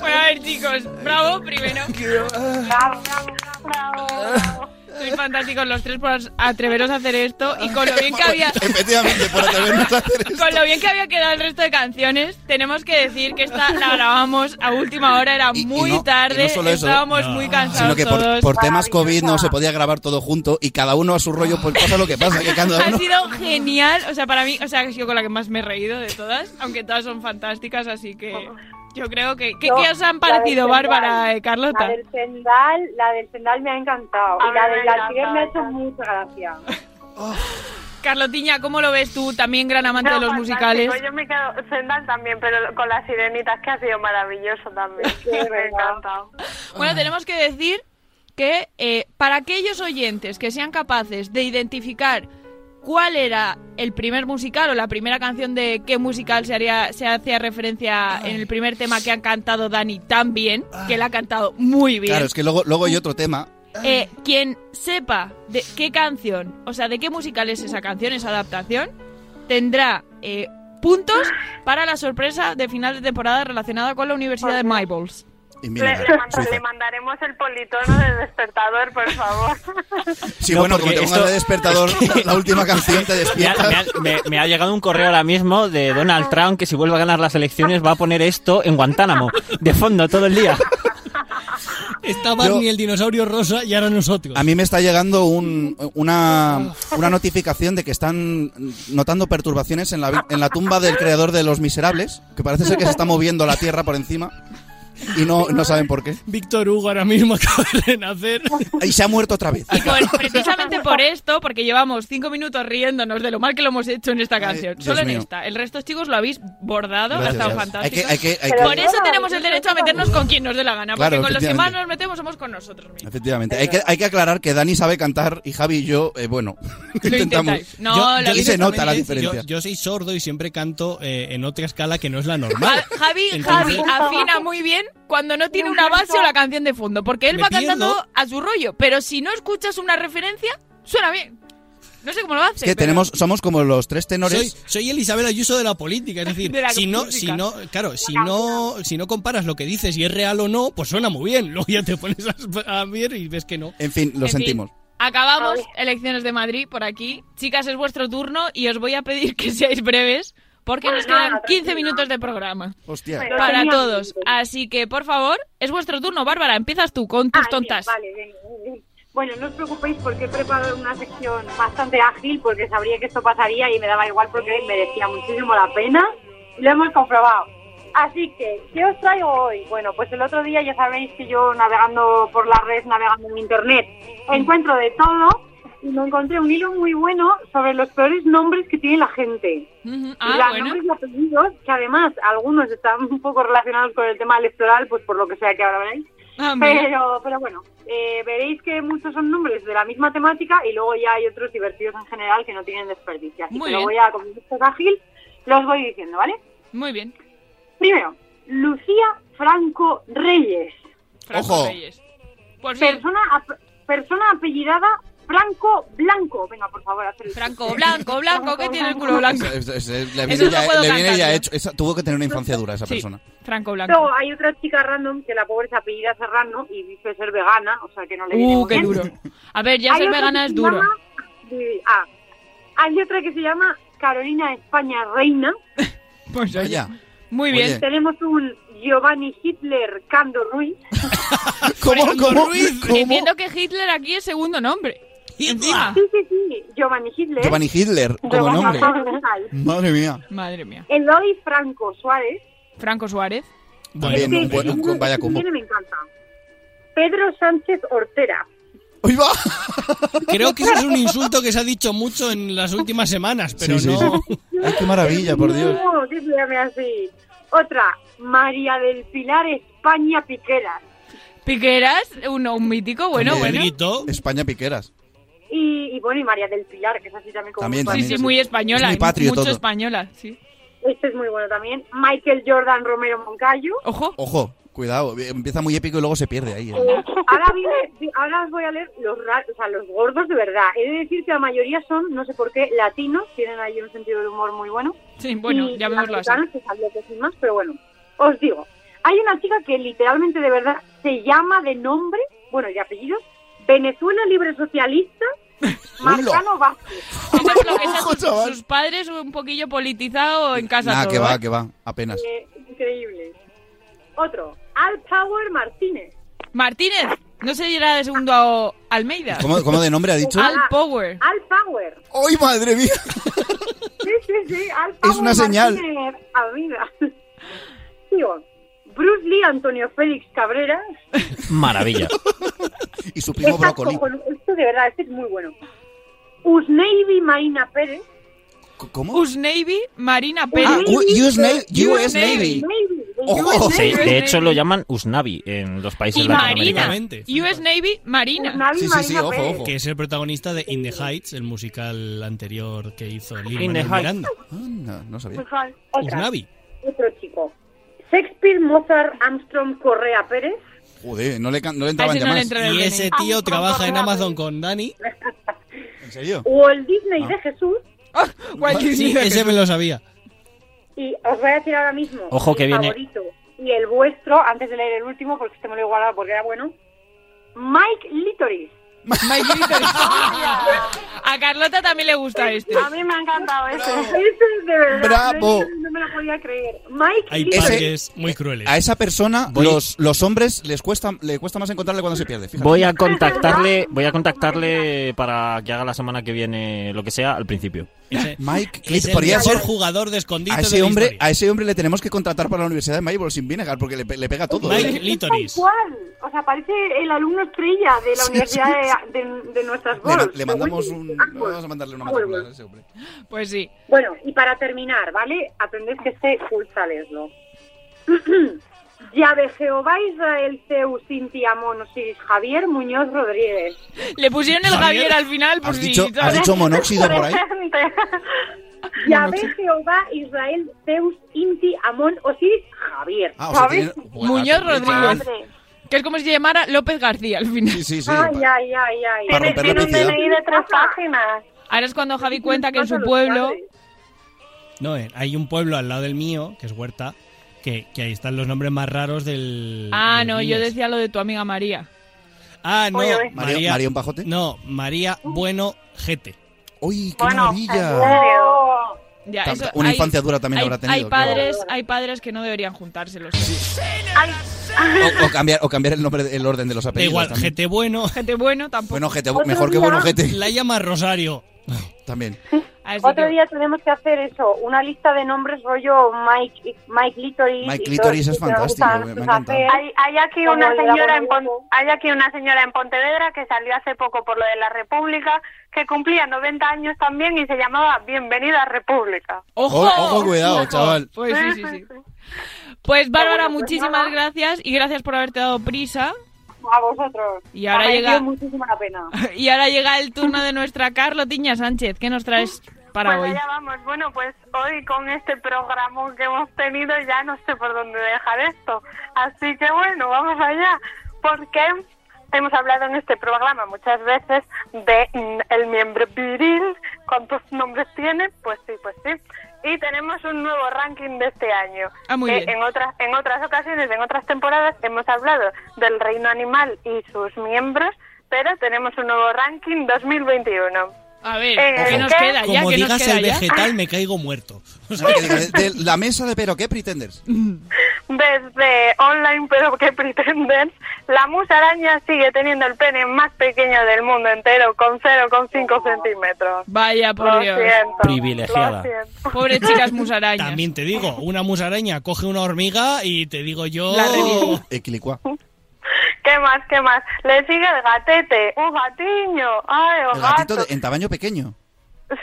Bueno, a ver, chicos, bravo primero. Bravo, bravo, bravo. Sois fantásticos los tres por atreveros a hacer esto y con lo bien que había... (laughs) Efectivamente, por atrevernos a hacer esto. Con lo bien que había quedado el resto de canciones, tenemos que decir que esta la grabamos a última hora, era muy y no- tarde, y no solo eso, estábamos muy cansados Sino que por, todos. por temas COVID no se podía grabar todo junto y cada uno a su rollo, pues pasa lo que pasa, que cada Ha sido genial, o sea, para mí, o sea, ha sido con la que más me he reído de todas, aunque todas son fantásticas, así que yo creo que... ¿Qué, os han parecido, Bárbara, eh, Carlota? La del Zendal, la del Zendal me ha encantado. A y la del alquiler me ha hecho mucha gracia. (laughs) Carlotiña, ¿cómo lo ves tú, también gran amante No, de los musicales? Yo me quedo Zendal también, pero con las sirenitas que ha sido maravilloso también. (laughs) me ha encantado. Bueno, tenemos que decir que eh, para aquellos oyentes que sean capaces de identificar cuál era el primer musical o la primera canción de qué musical se haría se hacía referencia en el primer tema que ha cantado Dani tan bien, que la ha cantado muy bien. Claro, es que luego, luego hay otro tema. Eh, quien sepa de qué canción, o sea, de qué musical es esa canción, esa adaptación, tendrá eh, puntos para la sorpresa de final de temporada relacionada con la Universidad de Mayballs. Y Le, mira, le manda- le mandaremos el politono del despertador, por favor. (laughs) Sí, No, bueno, como porque te pongas de despertador, (laughs) la última canción te Me ha, despiertas. me ha- me- me ha llegado un correo ahora mismo de Donald Trump que si vuelve a ganar las elecciones va a poner esto en Guantánamo, de fondo todo el día. Está Barney el dinosaurio rosa y ahora nosotros. A mí me está llegando un- una, una notificación de que están notando perturbaciones en la, en la tumba del creador de Los Miserables, que parece ser que se está moviendo la tierra por encima. Y no, no saben por qué. Víctor Hugo ahora mismo (laughs) acaba de renacer. Y se ha muerto otra vez. Y por- precisamente por esto, porque llevamos cinco minutos riéndonos de lo mal que lo hemos hecho en esta canción. Solo en esta. El resto, chicos, lo habéis bordado. Gracias, ha estado gracias. fantástico. Hay que- hay que- hay por eso tenemos el derecho a meternos con quien nos dé la gana. Porque Claro, con los que más nos metemos somos con nosotros mismos. Efectivamente. Hay que, hay que aclarar que Dani sabe cantar y Javi y yo, eh, bueno, (laughs) intentamos. intentáis. No, lo y se nota la diferencia. Yo, yo soy sordo y siempre canto eh, en otra escala que no es la normal. Ja- Javi, Entonces- Javi afina muy bien cuando no tiene una base o la canción de fondo, porque él Me va pierdo. cantando a su rollo, pero si no escuchas una referencia, suena bien. No sé cómo lo hace. Es que pero- tenemos, somos como los tres tenores. Soy, soy el Isabel Ayuso de la política, es (laughs) decir, De si no, si no, claro, si no, si no comparas lo que dices y es real o no, pues suena muy bien. (laughs) Luego ya te pones a, a ver y ves que no. En fin, lo En fin, sentimos. Acabamos elecciones de Madrid por aquí. Chicas, es vuestro turno y os voy a pedir que seáis breves porque nos quedan 15 minutos de programa. Hostia. Para todos. Así que, por favor, es vuestro turno. Bárbara, empiezas tú con tus Ah, bien, tontas. vale, bien, bien. Bueno, no os preocupéis porque he preparado una sección bastante ágil porque sabría que esto pasaría y me daba igual porque merecía muchísimo la pena y lo hemos comprobado. Así que, ¿qué os traigo hoy? Bueno, pues el otro día ya sabéis que yo navegando por la red, navegando en internet, encuentro de todo y me encontré un hilo muy bueno sobre los peores nombres que tiene la gente. Ah, Los bueno. nombres y apellidos, que además algunos están un poco relacionados con el tema electoral, pues por lo que sea que ahora veréis. Ah, pero, pero bueno, eh, veréis que muchos son nombres de la misma temática y luego ya hay otros divertidos en general que no tienen desperdicio. Así Muy que lo bien. voy a, como esto es ágil, los voy diciendo, ¿vale? Muy bien. Primero, Lucía Franco Reyes. Franco Ojo. Reyes. Pues. Persona, ap- persona apellidada Franco Blanco. Venga, por favor, hacer el Franco Blanco, Blanco, que tiene el culo blanco. Es- es- es- le Eso viene no ya, puedo le viene ya hecho. esa- tuvo que tener una infancia dura esa Sí. persona. Franco Blanco. Luego hay otra chica random que la pobre se apellida Serrano y dice ser vegana, o sea que no le viene Uh, muy qué bien. duro. A ver, ya Hay ser vegana es duro. llama- ah. Hay otra que se llama Carolina España Reina. (laughs) Pues Vaya. Muy bien. Tenemos un Giovanni Hitler Cando Ruiz. (laughs) ¿Cómo, cómo, cómo? Entiendo que Hitler aquí es segundo nombre. Encima. Sí, sí, sí, Giovanni Hitler. Giovanni Hitler, como Giovanni nombre. Hitler. Madre mía. Madre mía. Eloy Franco Suárez. Franco Suárez. También un buen, un- vaya me encanta. Pedro Sánchez Ortera. ¡Uy, va! Creo que ese es un (laughs) insulto que se ha dicho mucho en las últimas semanas, pero Sí, sí, no. Ay, qué maravilla, por Dios. No, llame así. Otra, María del Pilar España Piqueras. Piqueras, uno, un mítico, bueno, bueno. España Piqueras. Y, y bueno, y María del Pilar, que es así también como También, muy Sí, también. sí, muy española. Es muy patrio mucho todo. española, sí. Este es muy bueno también. Michael Jordan Romero Moncayo. Ojo. Ojo, cuidado. Empieza muy épico y luego se pierde ahí. Eh, ahora, viene- ahora os voy a leer los, ra- o sea, los gordos de verdad. He de decir que la mayoría son, no sé por qué, latinos. Tienen ahí un sentido de humor muy bueno. Sí, bueno, y llamémoslo así. americanos, que sabía que sin más, pero bueno. Os digo, hay una chica que literalmente de verdad se llama de nombre, bueno, y de apellidos, Venezuela Libre Socialista, (laughs) Marcano Vázquez. Eso es lo que sean (laughs) Ojo, sus, padres un poquillo politizado en casa todo, que va, ¿eh? que va. Apenas. Eh, increíble. Otro, Al Power Martínez. Martínez, ¿no se irá de segundo a Almeida? ¿Cómo, cómo de nombre ha dicho? Al Power. Al Power. ¡Ay, madre mía! Sí, sí, sí, (laughs) Al Power Es una señal. Martínez. Digo, Bruce Lee Antonio Félix Cabrera. Maravilla. Y su primo Esta Brócoli. Esto de verdad, este es muy bueno. Usneivi Marina Pérez. ¿Cómo? Usnavy, Marina Pérez. Ah, US Navy. US Navy. Navy. Ojo. US Sí, Navy. de hecho lo llaman Usnavi en los países Y Marina. latinoamericanos. US Navy, Marina. Sí, sí, sí, ojo, ojo. Que es el protagonista de In the Heights, el musical anterior que hizo Lin In the Manuel Heights. Miranda. Anda, no sabía. Otra, Usnavi. otro chico. Shakespeare Mozart Armstrong Correa Pérez. Joder, no le, no le entraban no llamadas. el Y DNI. ese tío trabaja en Amazon con Dani. (laughs) ¿En serio? Walt Disney de Jesús. Walt Sí, Disney de ese Jesús. me lo sabía. Y os voy a decir ahora mismo. Ojo que mi viene- favorito y el vuestro, antes de leer el último, porque este me lo he guardado porque era bueno. Mike Litoris. Mike Clitoris. (laughs) A Carlota también le gusta este. A mí me ha encantado ese. Ese es de verdad. Bravo. No, no me lo podía creer. Mike Hay muy crueles. A esa persona, Voy- los, los hombres les cuesta, le cuesta más encontrarle cuando se pierde. fíjate. Voy a contactarle, voy a contactarle para que haga la semana que viene lo que sea al principio. Ese- (laughs) Mike es el podría mejor ser jugador de escondite a de ese la hombre, historia. a ese hombre le tenemos que contratar para la Universidad de Maribor sin Vinegar porque le, pe- le pega todo. Mike ¿eh? Tal Clitoris. cual. O sea, parece el alumno estrella de la Sí, universidad sí, de, de- de nuestras Le, ma- bols. le mandamos un, vamos a mandarle una matrícula a ese hombre. Pues sí. Bueno, y para terminar, ¿vale? Aprended que este pulsa leerlo. (clears throat) Ya de Jehová Israel Zeus Cintia Monosis Javier Muñoz Rodríguez. Le pusieron el Javier, Javier al final por ¿Has si... dicho, has dicho monóxido por ahí? (laughs) Yahvé Jehová Israel Zeus Inti Amón Osiris Javier. Ah, o sea, ¿Sabes? tiene- Muñoz Madre. Rodríguez. Que es como si se llamara López García al final. Sí, sí, sí. Ay, pa- ay, ay, ay. Para Tiene, romper tiene un DNI de tres páginas. Ahora es cuando Javi cuenta que en su pueblo... No, eh, hay un pueblo al lado del mío, que es Huerta, que, que ahí están los nombres más raros del. Ah, del no, yo decía lo de tu amiga María. Ah, no. María, María. Un pajote. No, María Bueno Gete. Uy, qué Bueno, maravilla. Ya, eso- una hay- infancia dura también hay, habrá tenido. Hay padres, hay padres que no deberían juntárselos. Ay, O, (laughs) o cambiar, o cambiar el nombre, el orden de los Da apellidos. igual, también. Gete Bueno. Gente bueno tampoco. Bueno, Otro mejor que bueno, Gete. La llama Rosario. También. Así Otro que- día tenemos que hacer eso, una lista de nombres rollo Mike, Mike Clitoris. Mike todo es que fantástico, me- me encanta. hay, hay aquí una señora en Pon- hay aquí una señora en Pontevedra que salió hace poco por lo de la República que cumplía 90 años también y se llamaba Bienvenida República. ¡Ojo! Cuidado, chaval. Pues sí, sí, sí. Pues Bárbara, Bueno, pues muchísimas nada. gracias y gracias por haberte dado prisa. A vosotros. Y ahora llega- la pena. (laughs) Y ahora llega el turno de nuestra Carlotiña Sánchez. ¿Qué nos traes para pues hoy? allá vamos. Bueno, pues hoy con este programa que hemos tenido ya no sé por dónde dejar esto. Así que bueno, vamos allá. Porque hemos hablado en este programa muchas veces de mm, el miembro viril. ¿Cuántos nombres tiene? Pues sí, pues sí. Y tenemos un nuevo ranking de este año. Ah, muy bien. En otras, en otras ocasiones, en otras temporadas, hemos hablado del reino animal y sus miembros, pero tenemos un nuevo ranking 2021. A ver, Eh, ¿qué nos ¿qué? queda ya? Como ¿Qué nos digas queda el ya? vegetal, me caigo muerto. O sea, que diga, de, de la mesa de pero qué pretenders. Desde online, pero que pretenders, la musaraña sigue teniendo el pene más pequeño del mundo entero, con 0,5 centímetros. Vaya, por Lo Dios. siento. Privilegiada. Lo siento. Pobres chicas musarañas. También te digo, una musaraña coge una hormiga y te digo yo. La. (laughs) ¿Qué más, qué más? Le sigue el gatete, un gatiño. Ay, un El gatito gato. de- en tamaño pequeño.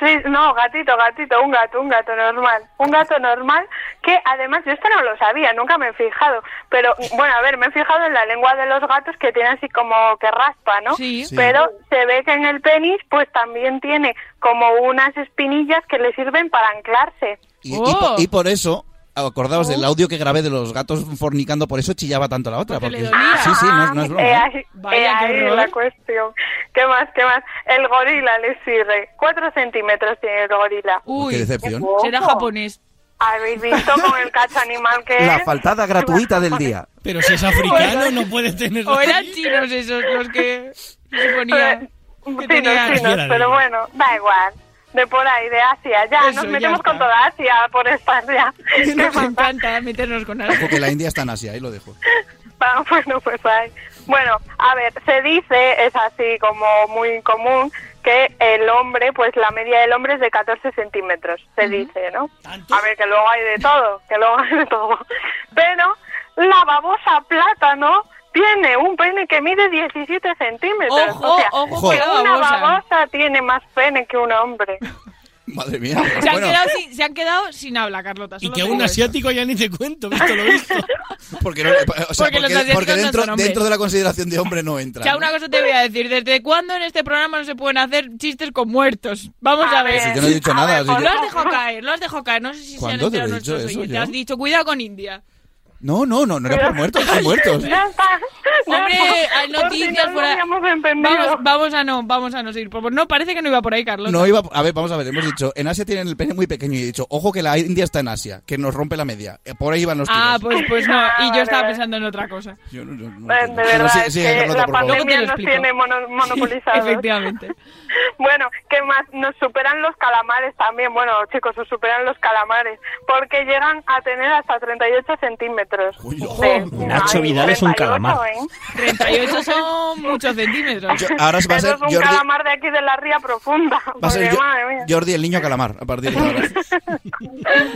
Sí, no, gatito, gatito, un gato, un gato normal. Un gato normal que además yo esto no lo sabía, nunca me he fijado. Pero bueno, a ver, me he fijado en la lengua de los gatos que tiene así como que raspa, ¿no? Sí. Sí. Pero se ve que en el penis pues también tiene como unas espinillas que le sirven para anclarse. Y, y po- y por eso, acordaos del audio que grabé de los gatos fornicando, por eso chillaba tanto la otra. Porque Porque, le dolía. sí, sí, no, es- no es broma. Eh, ¿eh? ahí, Vaya, eh, qué la cuestión. ¿Qué más, qué más? El gorila le sigue. Cuatro centímetros tiene el gorila. Uy, qué decepción. será japonés. ¿Habéis visto con el cacho animal que La es? faltada gratuita del día. Pero si es africano, no puede tener. O eran chinos esos los que se Pero- que chinos, tenían... pero bueno, da igual. De por ahí, de Asia. Ya, Eso, nos metemos con toda Asia por estas (laughs) ya. ¿Qué Nos encanta meternos con algo. Porque la India está en Asia, ahí lo dejo. (laughs) Ah, bueno, pues ahí. Bueno, a ver, se dice, es así como muy común, que el hombre, pues la media del hombre es de 14 centímetros, se dice, ¿no? ¿Tanto? A ver, que luego hay de todo, que luego hay de todo. Pero la babosa plátano tiene un pene que mide 17 centímetros. Ojo, o sea, ojo que una babosa. babosa tiene más pene que un hombre. (laughs) Madre mía. Se han, Bueno, quedado sin, se han quedado sin habla, Carlota. Y que un eso. asiático ya ni te cuento, visto lo visto. (laughs) porque, no- o sea, Porque porque- porque no dentro, hombres. dentro de la consideración de hombre no entra. O sea, una cosa te voy a decir. ¿Desde cuándo en este programa no se pueden hacer chistes con muertos? Vamos a, A ver. ver. Si yo no he dicho A nada. ver, que- lo has dejado caer, lo has dejado caer. No sé si se han ¿Cuándo te lo enterado he dicho nuestros eso oyentes. Has dicho, cuidado con India. No, no, no, no era por (laughs) muertos, (laughs) por muertos. Ya está. ya Hombre, está. hay si noticias no por ahí. habíamos entendido. Vamos, vamos a no, vamos a no seguir. por- No, parece que no iba por ahí, Carlos. No iba, a ver, vamos a ver, hemos dicho, en Asia tienen el pene muy pequeño y he dicho, ojo que la India está en Asia, que nos rompe la media. Eh, Por ahí van los tiros. Ah, pues, pues no. Ah, Y yo estaba pensando en otra cosa. Yo no- yo no De verdad, Sí, sí, que Carlota, la pandemia nos tiene mono- (laughs) monopolizados. Efectivamente. Bueno, ¿qué más? Nos superan los calamares también. Bueno, chicos, os superan los calamares. Porque llegan a tener hasta 38 centímetros. Sí. Nacho Ay, Vidal es un 38, calamar. ¿eh? 38 son muchos centímetros. Yo- ahora va a Eso ser es un Jordi, calamar de aquí de la ría profunda. va a ser porque, Jo- madre mía. Jordi el niño calamar, a partir de ahora. (laughs)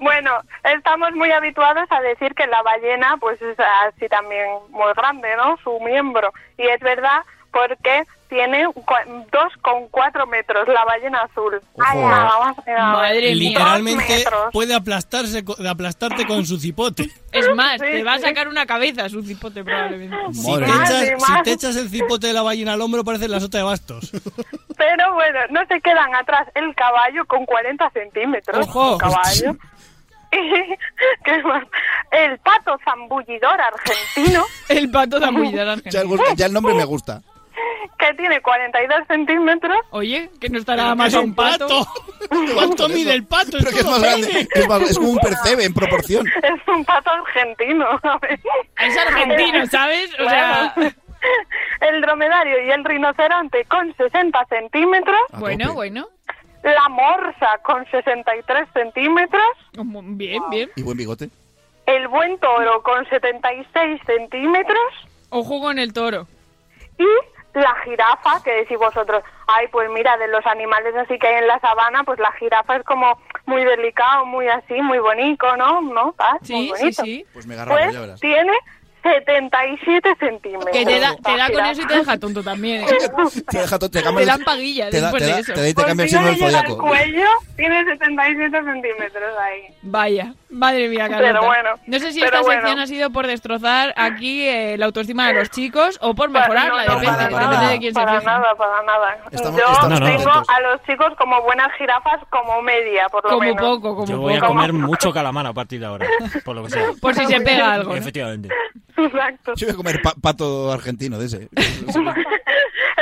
Bueno, estamos muy habituados a decir que la ballena, pues es así también muy grande, ¿no? Su miembro. Y es verdad porque tiene cua- 2,4 metros la ballena azul. Ay, más. Madre mía. Literalmente puede aplastarse, co- aplastarte con su cipote. Es más, Sí, te va a sí. sacar una cabeza su cipote probablemente. Si te, echas, Madre, si madre. te echas el cipote de la ballena al hombro, parece la sota de bastos. Pero bueno, no se quedan atrás el caballo con 40 centímetros. Ojo. Caballo. (laughs) ¿Qué más? El pato zambullidor argentino, El pato (laughs) de Ambullidor Ya argentino. el, ya el nombre me gusta. Que tiene 42 centímetros. Oye, que no estará más a un pato. (laughs) ¿Cuánto mide el pato? Pero que es más grande, es, más- es como un percebe en proporción. Es un pato argentino, (laughs) ¿sabes? Es argentino, ¿sabes? O sea. (laughs) El dromedario y el rinoceronte con 60 centímetros. Bueno, bueno. La morsa con 63 centímetros. Bien, bien. Y buen bigote. El buen toro con 76 centímetros. Ojo con el toro. Y la jirafa, que decís vosotros, ay, pues mira, de los animales así que hay en la sabana, pues la jirafa es como muy delicado, muy así, muy bonito, ¿no? ¿No? Ah, muy Sí, sí, bonito. sí. Pues me agarraba, Pues ya verás. tiene 77 centímetros. Que te da, te da con eso y te deja tonto también. ¿eh? (laughs) Te deja to- te Te dan el- paguilla te da, después te da, de eso. te da y te Por cambia el si no signo del zodiaco. cuello, tiene 77 centímetros ahí. Vaya, madre mía, Carlota. Pero bueno, no sé si esta bueno. sección ha sido por destrozar aquí eh, la autoestima de los chicos o por mejorarla, No, no, depende, para depende nada, de quién se para fije. nada, para nada. Estamos- Yo estamos tengo contentos. a los chicos como buenas jirafas, como media, por lo Como menos. poco, como Yo voy a poco. comer mucho calamar a partir de ahora, por lo que sea. Por si se pega algo. ¿no? Efectivamente. Exacto. Yo voy a comer pa- pato argentino de ese. (laughs)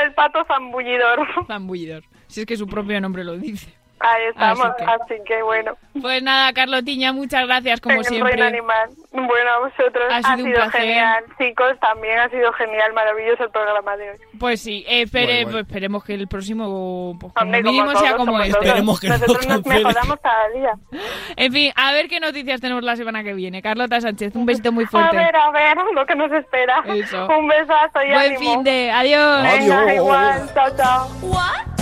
El pato zambullidor. Zambullidor. Si es que su propio nombre lo dice. Ahí estamos, Así así que- que, bueno. Pues nada, Carlotiña, muchas gracias como reino siempre. animal. Bueno, a vosotros Ha ha sido sido, un placer. genial. Chicos, también ha sido genial, maravilloso el programa de hoy. Pues sí, eh, espere- guay. pues esperemos que el próximo pues, como Hombre, como mínimo todos, sea como como este. Esperemos que no Nosotros nos mejoramos cada día. En fin, a ver qué noticias tenemos la semana que viene. Carlota Sánchez, un besito muy A fuerte. ver, a ver, lo que nos espera. Eso. Un besazo y Buen ánimo. fin de... Adiós. Venga, Adiós. igual, chao, chao.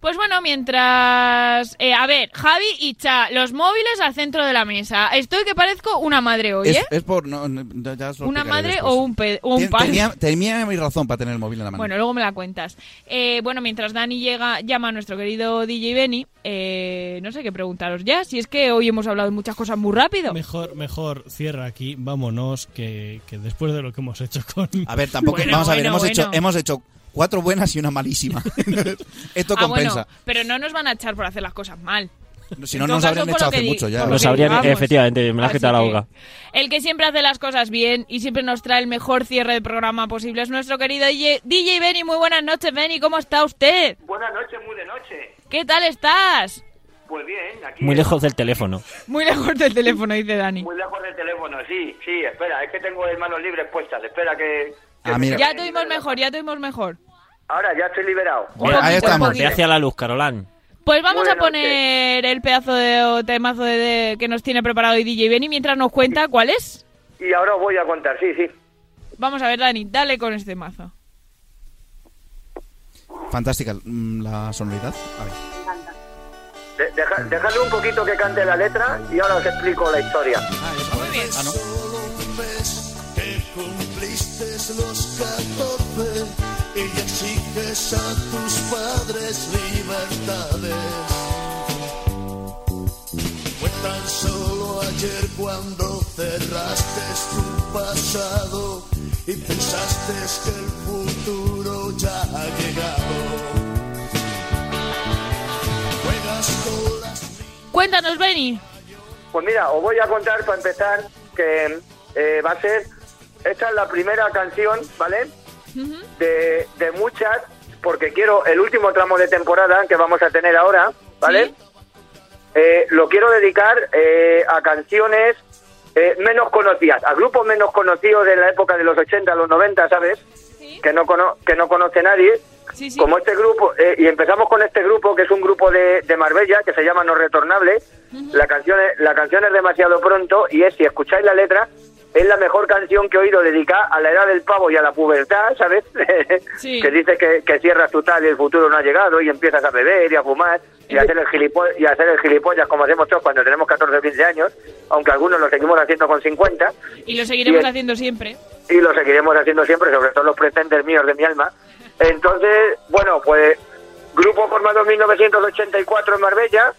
Pues bueno, mientras... eh, a ver, Javi y Cha, los móviles al centro de la mesa. Estoy que parezco una madre hoy, Es, ¿eh? es por. No, no, ya- ya os lo ¿Una madre después. o un, pe- o un padre? Tenía, tenía mi razón para tener el móvil en la mano. Bueno, luego me la cuentas. Eh, bueno, mientras Dani llega, llama a nuestro querido DJ Benny, eh, no sé qué preguntaros ya, si es que hoy hemos hablado de muchas cosas muy rápido. Mejor, mejor cierra aquí, vámonos, que, que después de lo que hemos hecho con... A ver, tampoco. Bueno, vamos a ver, bueno, hemos, Hecho, hemos hecho cuatro buenas y una malísima. (laughs) Esto Ah, compensa. bueno, pero no nos van a echar por hacer las cosas mal. si no, nos habrían echado hace mucho ya. Nos habrían, digamos. efectivamente, me la quitado la boca. El que siempre hace las cosas bien y siempre nos trae el mejor cierre de programa posible es nuestro querido DJ, DJ Benny. Muy buenas noches, Benny. ¿Cómo está usted? Buenas noches, muy de noche. ¿Qué tal estás? Pues bien, aquí. Muy lejos del teléfono. Muy lejos del teléfono, dice Dani. Muy lejos del teléfono, sí, sí, espera, es que tengo las manos libres puestas, espera que... Ah, mira. Ya tuvimos mejor, ya tuvimos mejor. Ahora ya estoy liberado. Ahí estamos. Ve hacia la luz, Carolán. Pues vamos Buenas a poner el pedazo de o temazo de, de- que nos tiene preparado hoy DJ Benny mientras nos cuenta cuál es. Y ahora os voy a contar, sí, sí. Vamos a ver, Dani, dale con este mazo. Fantástica mm, la sonoridad. A ver. De- deja- dejadle un poquito que cante la letra y ahora os explico la historia. Muy bien. Ah, no. Cumpliste los 14 y exiges a tus padres libertades. Fue tan solo ayer cuando cerraste tu pasado y pensaste que el futuro ya ha llegado. Juegas con las Cuéntanos, Benny. Pues mira, os voy a contar para empezar que eh, va a ser. Esta es la primera canción, ¿vale? De, de muchas, porque quiero el último tramo de temporada que vamos a tener ahora, ¿vale? Eh, lo quiero dedicar eh, a canciones eh, menos conocidas, a grupos menos conocidos de la época de los 80 a los 90, ¿sabes? Que no cono que no conoce nadie. Como este grupo, eh, y empezamos con este grupo, que es un grupo de, de Marbella, que se llama No Retornable. la, canción es, la canción es demasiado pronto, y es, si escucháis la letra, es la mejor canción que he oído dedicada a la edad del pavo y a la pubertad, ¿sabes? (laughs) que dices que, que cierras tu tal y el futuro no ha llegado y empiezas a beber y a fumar y a hacer el y a hacer el gilipollas como hacemos todos cuando tenemos 14 o 15 años, aunque algunos lo seguimos haciendo con 50 Y lo seguiremos Y- haciendo siempre. y lo seguiremos haciendo siempre, sobre todo los pretenders míos de mi alma. (laughs) Entonces, bueno, pues grupo formado en 1984 en Marbella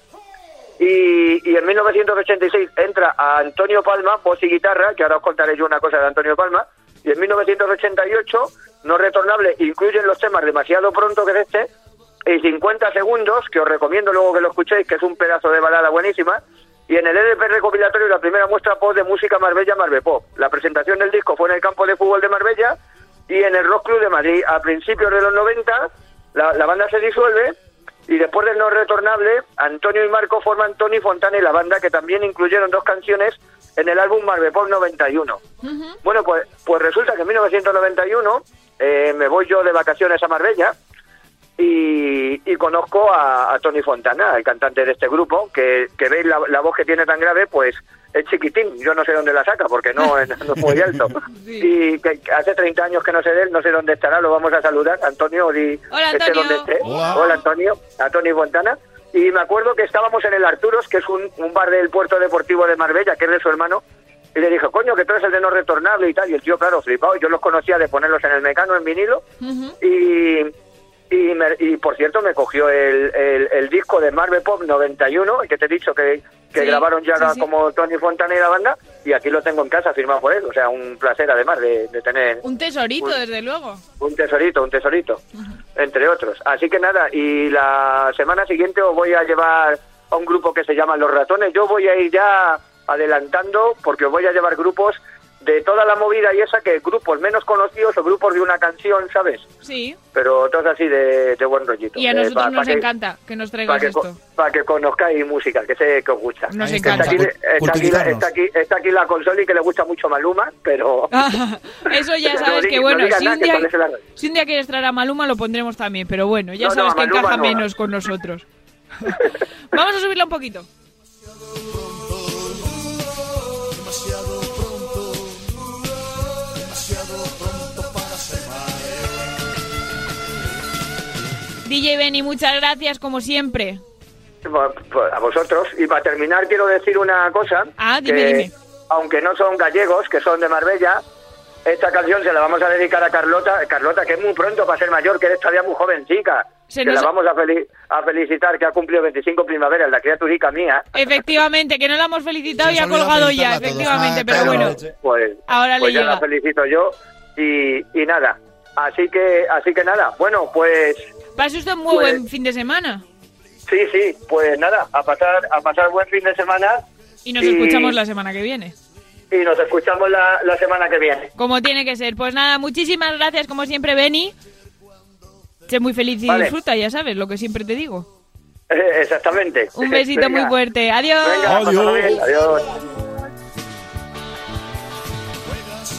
y, y en 1986 entra Antonio Palma, voz y guitarra, que ahora os contaré yo una cosa de Antonio Palma, y en 1988, no retornable, incluyen los temas demasiado pronto que es este, y 50 segundos, que os recomiendo luego que lo escuchéis, que es un pedazo de balada buenísima, y en el EDP recopilatorio la primera muestra pop de música Marbella Marbe Pop. La presentación del disco fue en el campo de fútbol de Marbella y en el Rock Club de Madrid. A principios de los 90 la, la banda se disuelve y después del no retornable, Antonio y Marco forman Tony Fontana y la banda que también incluyeron dos canciones en el álbum Marbe Pop 91. Bueno, pues, pues resulta que en 1991 eh, me voy yo de vacaciones a Marbella y, y conozco a, a Tony Fontana, el cantante de este grupo, que, que veis la, la voz que tiene tan grave, pues es chiquitín, yo no sé dónde la saca porque no, es- no es muy alto. (laughs) Y que, hace 30 años que no sé de él, no sé dónde estará, lo vamos a saludar. Antonio, di, Hola, esté Antonio. donde esté. Hola. Hola, Antonio, a Tony Fontana. Y me acuerdo que estábamos en el Arturos, que es un, un bar del puerto deportivo de Marbella, que es de su hermano, y le dije, coño, que tú eres el de no retornable y tal. Y el tío, claro, flipado. Yo los conocía de ponerlos en el mecano, en vinilo. Y, y, me- y, por cierto, me cogió el, el, el disco de Marvel Pop 91, el que te he dicho que, que Sí, grabaron ya sí, sí. como Tony Fontana y la banda. Y aquí lo tengo en casa firmado por él. O sea, un placer además de, de tener Un tesorito, Un- desde luego. un tesorito, un tesorito, entre otros. Así que nada, y la semana siguiente os voy a llevar a un grupo que se llama Los Ratones. Yo voy a ir ya adelantando porque os voy a llevar grupos de toda la movida y esa que grupos menos conocidos o grupos de una canción, ¿sabes? Sí. Pero todos así de, de buen rollito. Y a Eh, nosotros pa- nos pa que- encanta que nos Para traigas que, esto. co- pa' que conozcáis música, que sé que os gusta. Nos Está encanta. aquí, está, aquí, está, aquí, está aquí la consola y que le gusta mucho Maluma, pero... (laughs) Eso ya (laughs) No sabes que no bueno, digas si un, día, sales en la radio. si un día quieres traer a Maluma lo pondremos también, pero bueno, ya No, no, sabes que Maluma encaja no. menos con nosotros. (laughs) Vamos a subirla un poquito. DJ Benny, muchas gracias como siempre. Bueno, pues a vosotros. Y para terminar quiero decir una cosa. Ah, dime, que, dime. Aunque no son gallegos, que son de Marbella, esta canción se la vamos a dedicar a Carlota, Carlota que es muy pronto para ser mayor, que eres todavía muy jovencica. Se que nos- la vamos a, feli- a felicitar, que ha cumplido 25 primaveras, la criaturica mía. Efectivamente, que no la hemos felicitado y ha colgado ya, efectivamente, Ah, pero bueno. Pues, Ahora pues le ya la llega. felicito yo. Y, y nada, así que, así que nada, bueno, pues Pase usted un muy Pues- buen fin de semana sí, sí, pues nada, a pasar, a pasar buen fin de semana y nos Y- escuchamos la semana que viene. y nos escuchamos la, la semana que viene. Como tiene que ser. Pues nada, muchísimas gracias como siempre, Benny. Sé muy feliz y Vale. disfruta, ya sabes, lo que siempre te digo. (laughs) Exactamente. Un besito muy fuerte. Adiós. Venga, pásalo bien. Adiós.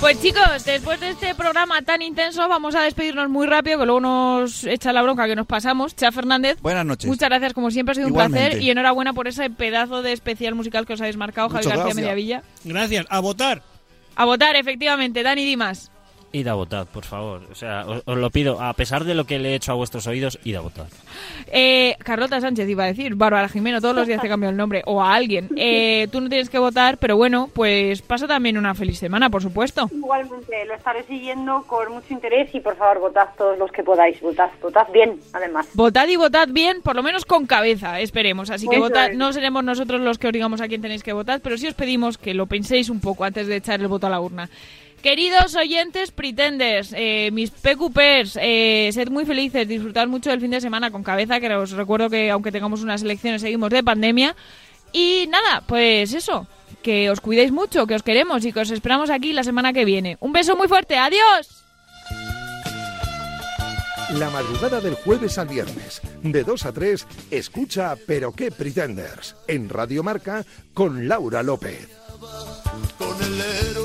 Pues chicos, después de este programa tan intenso, vamos a despedirnos muy rápido, que luego nos echa la bronca que nos pasamos. Chea Fernández. Buenas noches. Muchas gracias, como siempre, ha sido un placer. Y enhorabuena por ese pedazo de especial musical que os habéis marcado, Javi Muchas García gracias. Mediavilla. Gracias. A votar. A votar, efectivamente. Dani Dimas. Id a votar, por favor. O sea, os, os lo pido. A pesar de lo que le he hecho a vuestros oídos, id a votar. Eh, Carlota Sánchez iba a decir, Bárbara Jimeno, todos los días te cambio el nombre, o a alguien. (laughs) Eh, tú no tienes que votar, pero bueno, pues pasa también una feliz semana, por supuesto. Igualmente, lo estaré siguiendo con mucho interés y por favor votad todos los que podáis, votad, votad bien, además. Votad y votad bien, por lo menos con cabeza, esperemos. Así que votad, no seremos nosotros los que os digamos a quién tenéis que votar, pero sí os pedimos que lo penséis un poco antes de echar el voto a la urna. Queridos oyentes pretenders, eh, mis PQPers, eh, sed muy felices, disfrutad mucho del fin de semana con cabeza, que os recuerdo que aunque tengamos unas elecciones seguimos de pandemia. Y nada, pues eso, que os cuidéis mucho, que os queremos y que os esperamos aquí la semana que viene. Un beso muy fuerte, adiós. La madrugada del jueves al viernes, de 2 a 3, escucha Pero qué Pretenders, en Radio Marca, con Laura López. Con el héroe